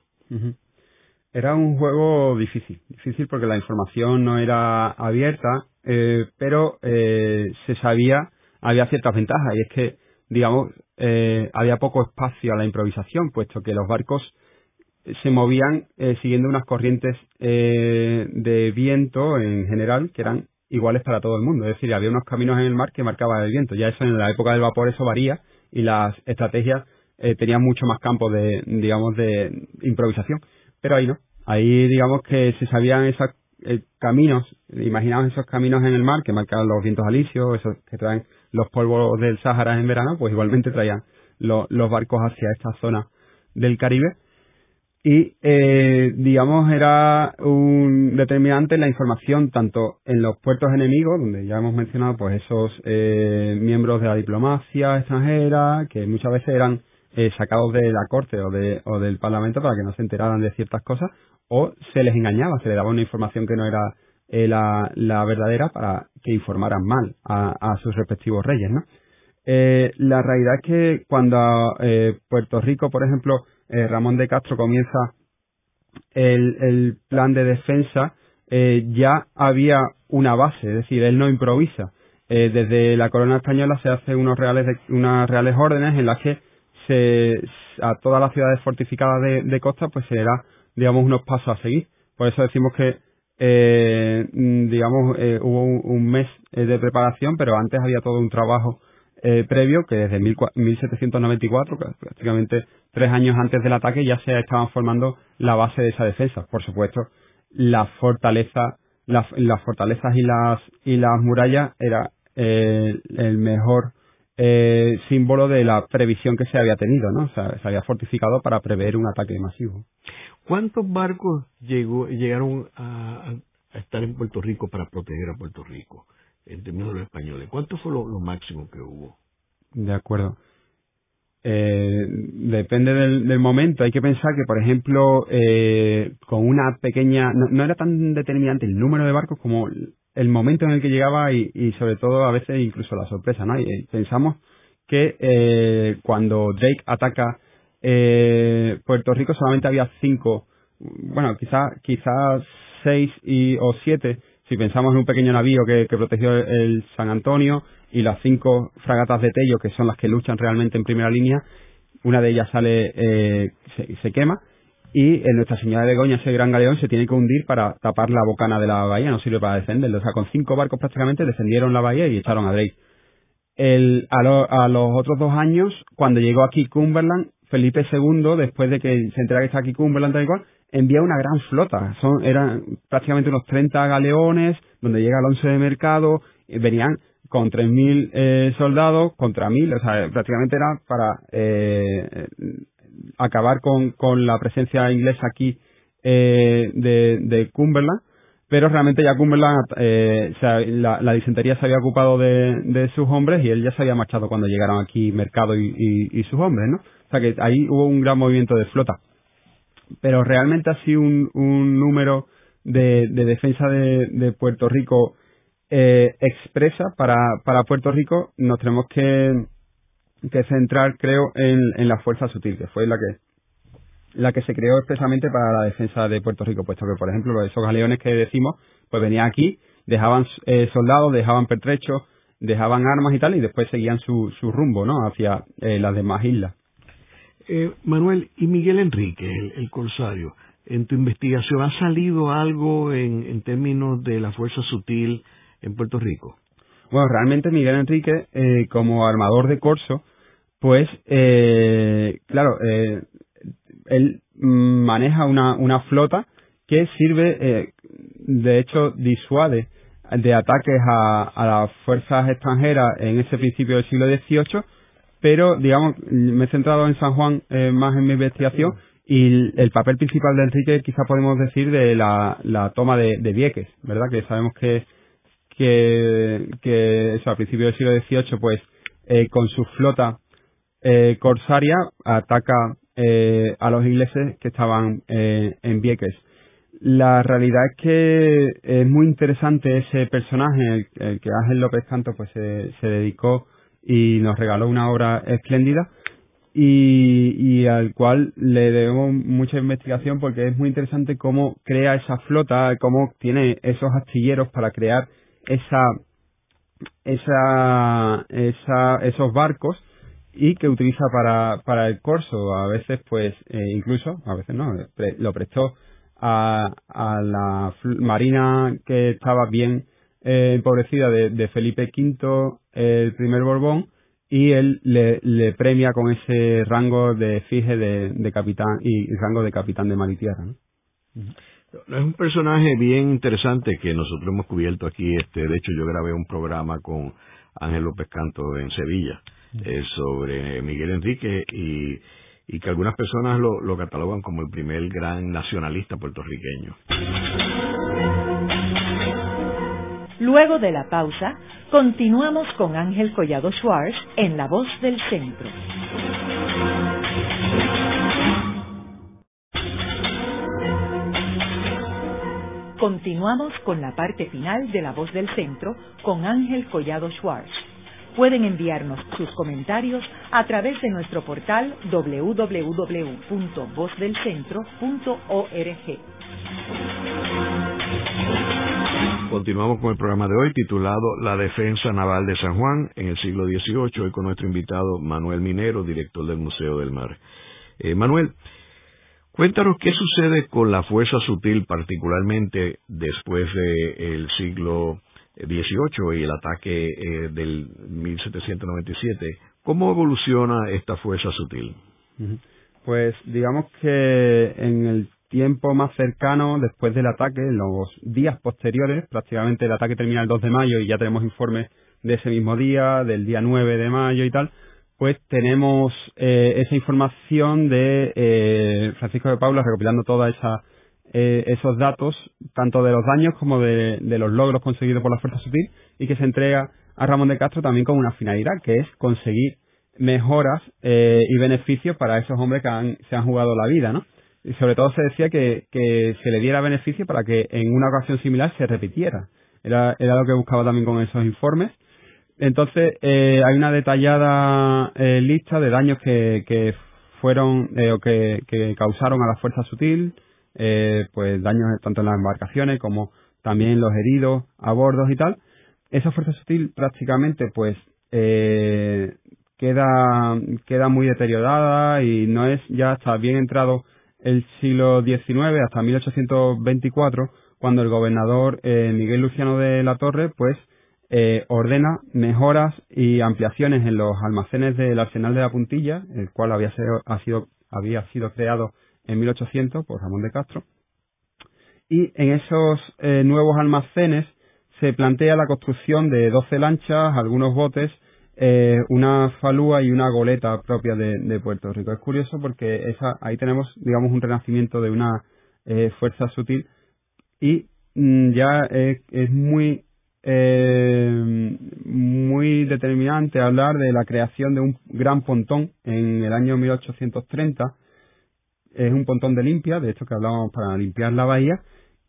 Era un juego difícil, difícil porque la información no era abierta, eh, pero eh, se sabía, había ciertas ventajas y es que, digamos, eh, había poco espacio a la improvisación, puesto que los barcos se movían eh, siguiendo unas corrientes eh, de viento en general que eran iguales para todo el mundo. Es decir, había unos caminos en el mar que marcaban el viento. Ya eso en la época del vapor eso varía y las estrategias eh, tenían mucho más campo de, digamos, de improvisación. Pero ahí no. Ahí, digamos que se sabían esos caminos, imaginaban esos caminos en el mar que marcaban los vientos alisios, esos que traen los polvos del Sáhara en verano, pues igualmente traían los barcos hacia esta zona del Caribe y eh, digamos era un determinante la información tanto en los puertos enemigos donde ya hemos mencionado pues esos eh, miembros de la diplomacia extranjera que muchas veces eran eh, sacados de la corte o, de, o del parlamento para que no se enteraran de ciertas cosas o se les engañaba se les daba una información que no era eh, la, la, verdadera para que informaran mal a, a sus respectivos reyes no eh, la realidad es que cuando eh, Puerto Rico por ejemplo eh, Ramón de Castro comienza el, el plan de defensa eh, ya había una base, es decir, él no improvisa. Desde la corona española se hacen unos reales unas reales órdenes en las que se, a todas las ciudades fortificadas de, costa pues se digamos, unos pasos a seguir. Por eso decimos que, eh, digamos, eh, hubo un, mes eh, de preparación, pero antes había todo un trabajo eh, previo que desde 1794, prácticamente tres años antes del ataque, ya se estaban formando la base de esa defensa. Por supuesto, la fortaleza, las, fortalezas y las, y las murallas era eh, el mejor eh, símbolo de la previsión que se había tenido, ¿no? O sea, se había fortificado para prever un ataque masivo. ¿Cuántos barcos llegó, llegaron a, estar en Puerto Rico para proteger a Puerto Rico en términos de los españoles? ¿Cuánto fue lo, lo máximo que hubo? De acuerdo. Eh, depende del, momento. Hay que pensar que, por ejemplo, eh, con una pequeña. No, era tan determinante el número de barcos como el momento en el que llegaba y, sobre todo a veces incluso la sorpresa. ¿no? Y, pensamos que eh, cuando Drake ataca eh, Puerto Rico solamente había cinco, bueno, quizás quizás seis y, o siete si pensamos en un pequeño navío que, protegió el San Antonio y las cinco fragatas de Tello, que son las que luchan realmente en primera línea, una de ellas sale, eh, se, quema, y en Nuestra Señora de Begoña, ese gran galeón, se tiene que hundir para tapar la bocana de la bahía, no sirve para defenderlo. O sea, con cinco barcos prácticamente defendieron la bahía y echaron a Drake. El, a, los otros dos años, cuando llegó aquí Cumberland, Felipe II, después de que se entera que está aquí Cumberland tal y cual, envía una gran flota. Son, eran prácticamente unos 30 galeones, donde llega Alonso de Mercado, venían con 3.000 eh, soldados contra 1.000, o sea, prácticamente era para eh, acabar con, con la presencia inglesa aquí eh, de, de Cumberland, pero realmente ya Cumberland, eh, o sea, la, la, disentería se había ocupado de, de, sus hombres y él ya se había marchado cuando llegaron aquí Mercado y, y, sus hombres, ¿no? O sea que ahí hubo un gran movimiento de flota pero realmente sido un, un número de, de defensa de, de, Puerto Rico eh, expresa para, para Puerto Rico, nos tenemos que, que centrar, creo, en, en la fuerza sutil, que fue la que la que se creó expresamente para la defensa de Puerto Rico, puesto que, por ejemplo, esos galeones que decimos, pues venían aquí, dejaban eh, soldados, dejaban pertrechos, dejaban armas y tal, y después seguían su, su rumbo, ¿no?, hacia eh, las demás islas. Eh, Manuel, y Miguel Enrique, el, corsario, en tu investigación, ¿ha salido algo en, términos de la fuerza sutil en Puerto Rico? Bueno, realmente Miguel Enrique, eh, como armador de corso, pues, eh, claro, eh, él maneja una, flota que sirve, de hecho, disuade de ataques a, a las fuerzas extranjeras en ese principio del siglo XVIII pero digamos, me he centrado en San Juan eh, más en mi investigación y el, papel principal de Enrique quizá podemos decir de la, la toma de, de, Vieques, ¿verdad? Que sabemos que, que, que eso, a principios del siglo XVIII, pues eh, con su flota eh, corsaria ataca eh, a los ingleses que estaban eh, en Vieques. La realidad es que es muy interesante ese personaje, el, que Ángel López Canto pues se, se dedicó y nos regaló una obra espléndida y, y al cual le debemos mucha investigación porque es muy interesante cómo crea esa flota, cómo tiene esos astilleros para crear esa, esa, esa, esos barcos y que utiliza para, el corso. A veces, pues, eh, incluso, a veces no, lo prestó a, a la marina que estaba bien eh, empobrecida de, Felipe V, el primer Borbón, y él le, premia con ese rango de fije de, capitán y, rango de capitán de mar y tierra. Es un personaje bien interesante que nosotros hemos cubierto aquí. Este, de hecho, yo grabé un programa con Ángel López Canto en Sevilla eh, sobre Miguel Enrique y, y que algunas personas lo, lo catalogan como el primer gran nacionalista puertorriqueño. Luego de la pausa, continuamos con Ángel Collado Schwartz en La Voz del Centro. Continuamos con la parte final de La Voz del Centro con Ángel Collado Schwartz. Pueden enviarnos sus comentarios a través de nuestro portal www.vozdelcentro.org. Continuamos con el programa de hoy titulado La Defensa Naval de San Juan en el siglo XVIII, hoy con nuestro invitado Manuel Minero, director del Museo del Mar. Eh, Manuel, cuéntanos qué sucede con la fuerza sutil, particularmente después del siglo XVIII y el ataque eh, del 1797. ¿Cómo evoluciona esta fuerza sutil? Pues digamos que en el tiempo más cercano después del ataque, en los días posteriores, prácticamente el ataque termina el 2 de mayo y ya tenemos informes de ese mismo día, del día 9 de mayo y tal, pues tenemos eh, esa información de eh, Francisco de Paula recopilando todos eh, esos datos, tanto de los daños como de, los logros conseguidos por la Fuerza Sutil, y que se entrega a Ramón de Castro también con una finalidad, que es conseguir mejoras y beneficios para esos hombres que se han jugado la vida, ¿no? y sobre todo se decía que, que se le diera beneficio para que en una ocasión similar se repitiera. Era, era lo que buscaba también con esos informes. Entonces, eh, hay una detallada eh, lista de daños que, que fueron eh, o que, que, causaron a la fuerza sutil, eh, pues daños tanto en las embarcaciones como también los heridos a bordos y tal. Esa fuerza sutil prácticamente pues eh, queda, queda muy deteriorada y no es ya está bien entrado el siglo XIX hasta 1824, cuando el gobernador eh, Miguel Luciano de la Torre, pues, eh, ordena mejoras y ampliaciones en los almacenes del Arsenal de la Puntilla, el cual había sido, ha sido, había sido creado en 1800 por Ramón de Castro. Y en esos eh, nuevos almacenes se plantea la construcción de 12 lanchas, algunos botes eh, una falúa y una goleta propia de, Puerto Rico. Es curioso porque esa, ahí tenemos, digamos, un renacimiento de una fuerza sutil y mm, ya es muy eh, muy determinante hablar de la creación de un gran pontón en el año 1830. Es un pontón de limpia, de hecho que hablábamos para limpiar la bahía,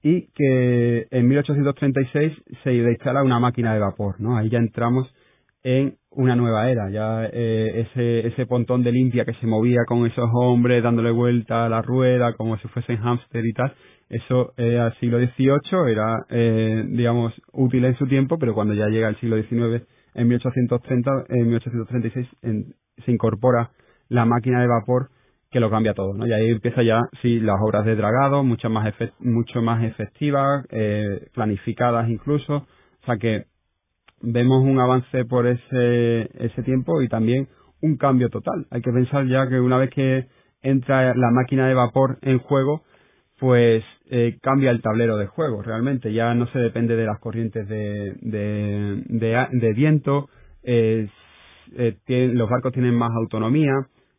y que en 1836 se instala una máquina de vapor, ¿no? Ahí ya entramos en una nueva era. Ya eh, ese, ese pontón de limpia que se movía con esos hombres dándole vuelta a la rueda como si fuesen hámster y tal, eso eh, al siglo XVIII era, eh, digamos, útil en su tiempo, pero cuando ya llega el siglo XIX, en 1830, en 1836, se incorpora la máquina de vapor que lo cambia todo, ¿no? Y ahí empieza ya, sí, las obras de dragado, mucho más, mucho más efectivas, eh, planificadas incluso, o sea que vemos un avance por ese, ese tiempo y también un cambio total. Hay que pensar ya que una vez que entra la máquina de vapor en juego, pues eh, cambia el tablero de juego realmente. Ya no se depende de las corrientes de, de, viento, eh, los barcos tienen más autonomía,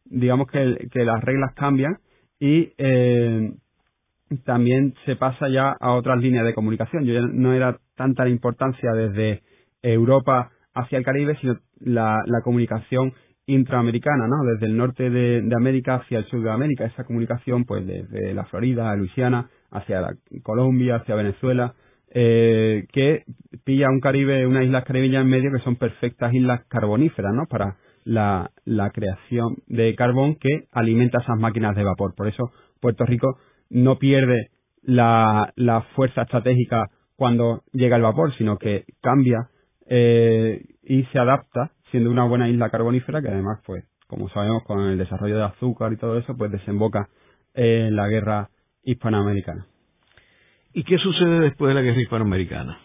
digamos que, que las reglas cambian y eh, también se pasa ya a otras líneas de comunicación. Yo ya no era tanta la importancia desde Europa hacia el Caribe, sino la, la comunicación intraamericana, ¿no? Desde el norte de, América hacia el sur de América, esa comunicación, pues desde la Florida, Luisiana, hacia Colombia, hacia Venezuela, eh, que pilla un Caribe, unas islas caribeñas en medio que son perfectas islas carboníferas, ¿no? Para la, la creación de carbón que alimenta esas máquinas de vapor. Por eso Puerto Rico no pierde la, la fuerza estratégica cuando llega el vapor, sino que cambia eh, y se adapta siendo una buena isla carbonífera que además pues como sabemos con el desarrollo de azúcar y todo eso pues desemboca en la guerra hispanoamericana. ¿Y qué sucede después de la guerra hispanoamericana?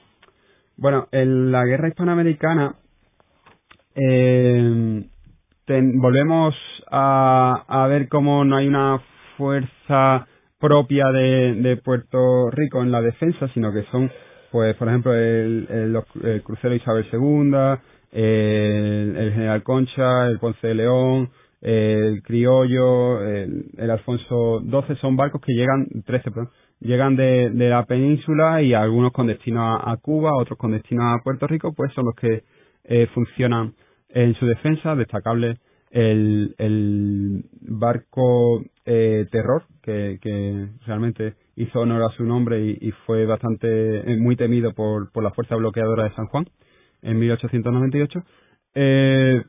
Bueno, en la guerra hispanoamericana eh, volvemos a, a, ver cómo no hay una fuerza propia de, de Puerto Rico en la defensa, sino que son pues por ejemplo el, el, crucero Isabel II, el, General Concha, el Ponce de León, el Criollo, el, Alfonso XII son barcos que llegan, 13, perdón, llegan de, de la península y algunos con destino a, Cuba, otros con destino a Puerto Rico, pues son los que eh, funcionan en su defensa, destacable el, el barco eh, Terror, que, que realmente hizo honor a su nombre y, fue bastante eh, muy temido por, por la fuerza bloqueadora de San Juan en 1898 Eh,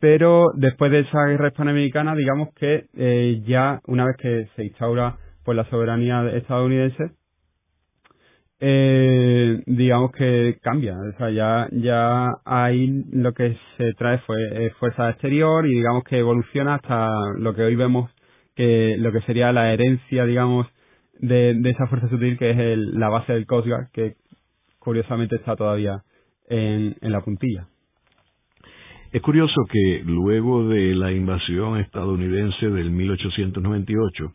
pero después de esa guerra hispanoamericana, digamos que eh, ya una vez que se instaura pues la soberanía estadounidense, eh, digamos que cambia, o sea, ya, ya ahí lo que se trae fue fuerza exterior y digamos que evoluciona hasta lo que hoy vemos que lo que sería la herencia, digamos, de, de esa fuerza sutil que es el, la base del Coast que curiosamente está todavía en, en la puntilla. Es curioso que luego de la invasión estadounidense del 1898,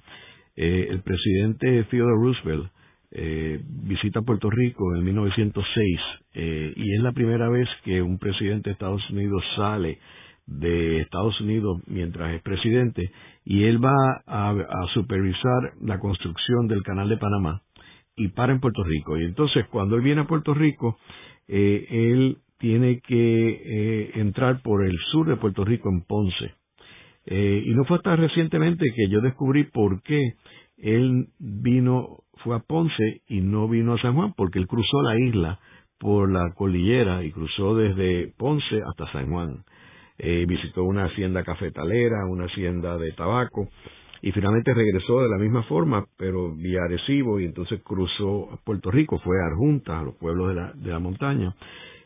eh, el presidente Theodore Roosevelt eh, visita Puerto Rico en 1906 eh, y es la primera vez que un presidente de Estados Unidos sale de Estados Unidos mientras es presidente y él va a, a supervisar la construcción del canal de Panamá y para en Puerto Rico. Y entonces cuando él viene a Puerto Rico, eh, él tiene que eh, entrar por el sur de Puerto Rico en Ponce. Eh, y no fue hasta recientemente que yo descubrí por qué él vino, fue a Ponce y no vino a San Juan, porque él cruzó la isla por la cordillera y cruzó desde Ponce hasta San Juan. Eh, visitó una hacienda cafetalera, una hacienda de tabaco, y finalmente regresó de la misma forma, pero vía Arecibo, y entonces cruzó a Puerto Rico, fue a Arjunta, a los pueblos de la, de la montaña,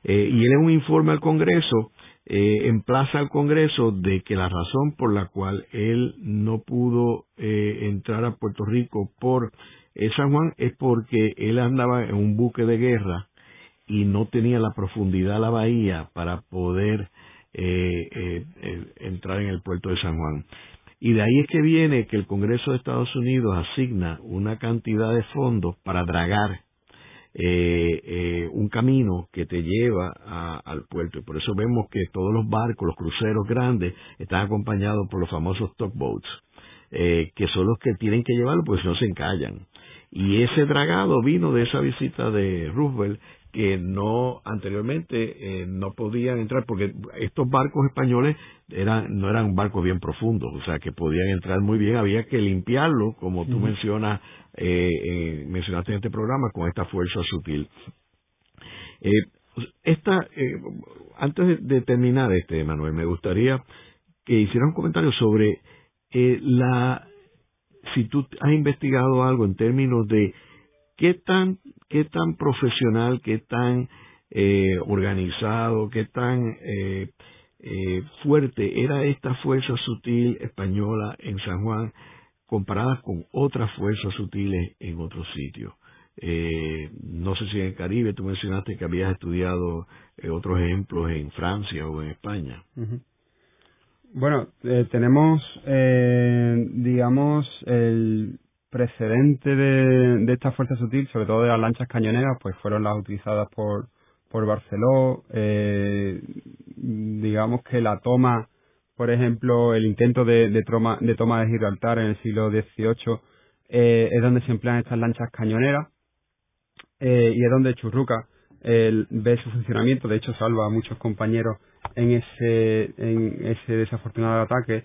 eh, y él en un informe al Congreso eh, emplaza al Congreso de que la razón por la cual él no pudo eh, entrar a Puerto Rico por eh, San Juan es porque él andaba en un buque de guerra y no tenía la profundidad de la bahía para poder eh, entrar en el puerto de San Juan. Y de ahí es que viene que el Congreso de Estados Unidos asigna una cantidad de fondos para dragar eh, eh, un camino que te lleva al puerto. Y por eso vemos que todos los barcos, los cruceros grandes, están acompañados por los famosos tugboats, eh, que son los que tienen que llevarlo porque si no se encallan. Y ese dragado vino de esa visita de Roosevelt que no anteriormente eh, no podían entrar porque estos barcos españoles eran no eran barcos bien profundos o sea que podían entrar muy bien. Había que limpiarlo como tú mencionas eh, eh, mencionaste en este programa con esta fuerza sutil. Eh, esta eh, antes de, terminar este Manuel me gustaría que hicieras un comentario sobre la si tú has investigado algo en términos de qué tan, qué tan profesional, qué tan eh, organizado, qué tan eh, eh, fuerte era esta fuerza sutil española en San Juan comparada con otras fuerzas sutiles en otros sitios. no sé si en el Caribe tú mencionaste que habías estudiado otros ejemplos en Francia o en España. Bueno, tenemos, digamos, el, precedente de, de esta fuerza sutil, sobre todo de las lanchas cañoneras, pues fueron las utilizadas por, por Barceló. Eh, digamos que la toma, por ejemplo, el intento de, de, toma, de Gibraltar en el siglo XVIII eh, es donde se emplean estas lanchas cañoneras eh, y es donde Churruca ve su funcionamiento. De hecho, salva a muchos compañeros en ese desafortunado ataque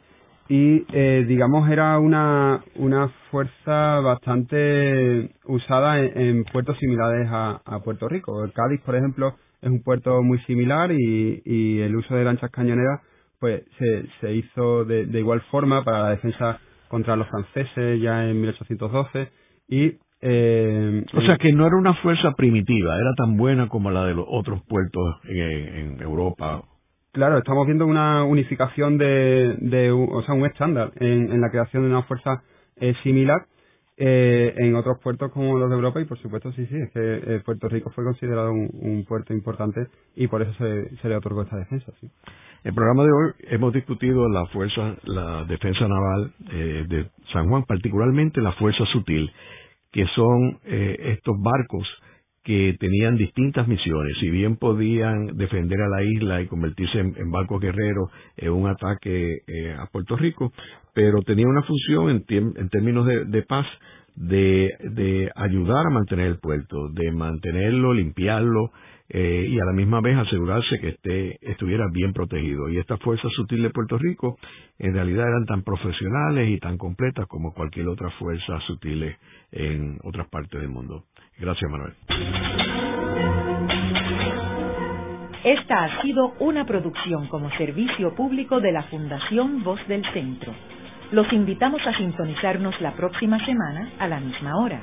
y eh, digamos era una, una fuerza bastante usada en, puertos similares a, a, Puerto Rico. El Cádiz, por ejemplo, es un puerto muy similar y, y el uso de lanchas cañoneras pues se, se hizo de, de, igual forma para la defensa contra los franceses ya en 1812 y eh, o sea que no era una fuerza primitiva, era tan buena como la de los otros puertos en, en Europa Claro, estamos viendo una unificación de, de o sea, un estándar en, en la creación de una fuerza eh, similar eh, en otros puertos como los de Europa y por supuesto sí, sí, es que eh, Puerto Rico fue considerado un, puerto importante y por eso se, se le otorgó esta defensa. Sí. El programa de hoy hemos discutido la fuerza, la defensa naval eh, de San Juan, particularmente la fuerza sutil, que son estos barcos que tenían distintas misiones. Si bien podían defender a la isla y convertirse en, en barcos guerreros en un ataque eh, a Puerto Rico, pero tenía una función en, en términos de, paz de, de, ayudar a mantener el puerto, de mantenerlo, limpiarlo eh, y a la misma vez asegurarse que esté, estuviera bien protegido. Y estas fuerzas sutiles de Puerto Rico en realidad eran tan profesionales y tan completas como cualquier otra fuerza sutil en otras partes del mundo. Gracias, Manuel. Esta ha sido una producción como servicio público de la Fundación Voz del Centro. Los invitamos a sintonizarnos la próxima semana a la misma hora.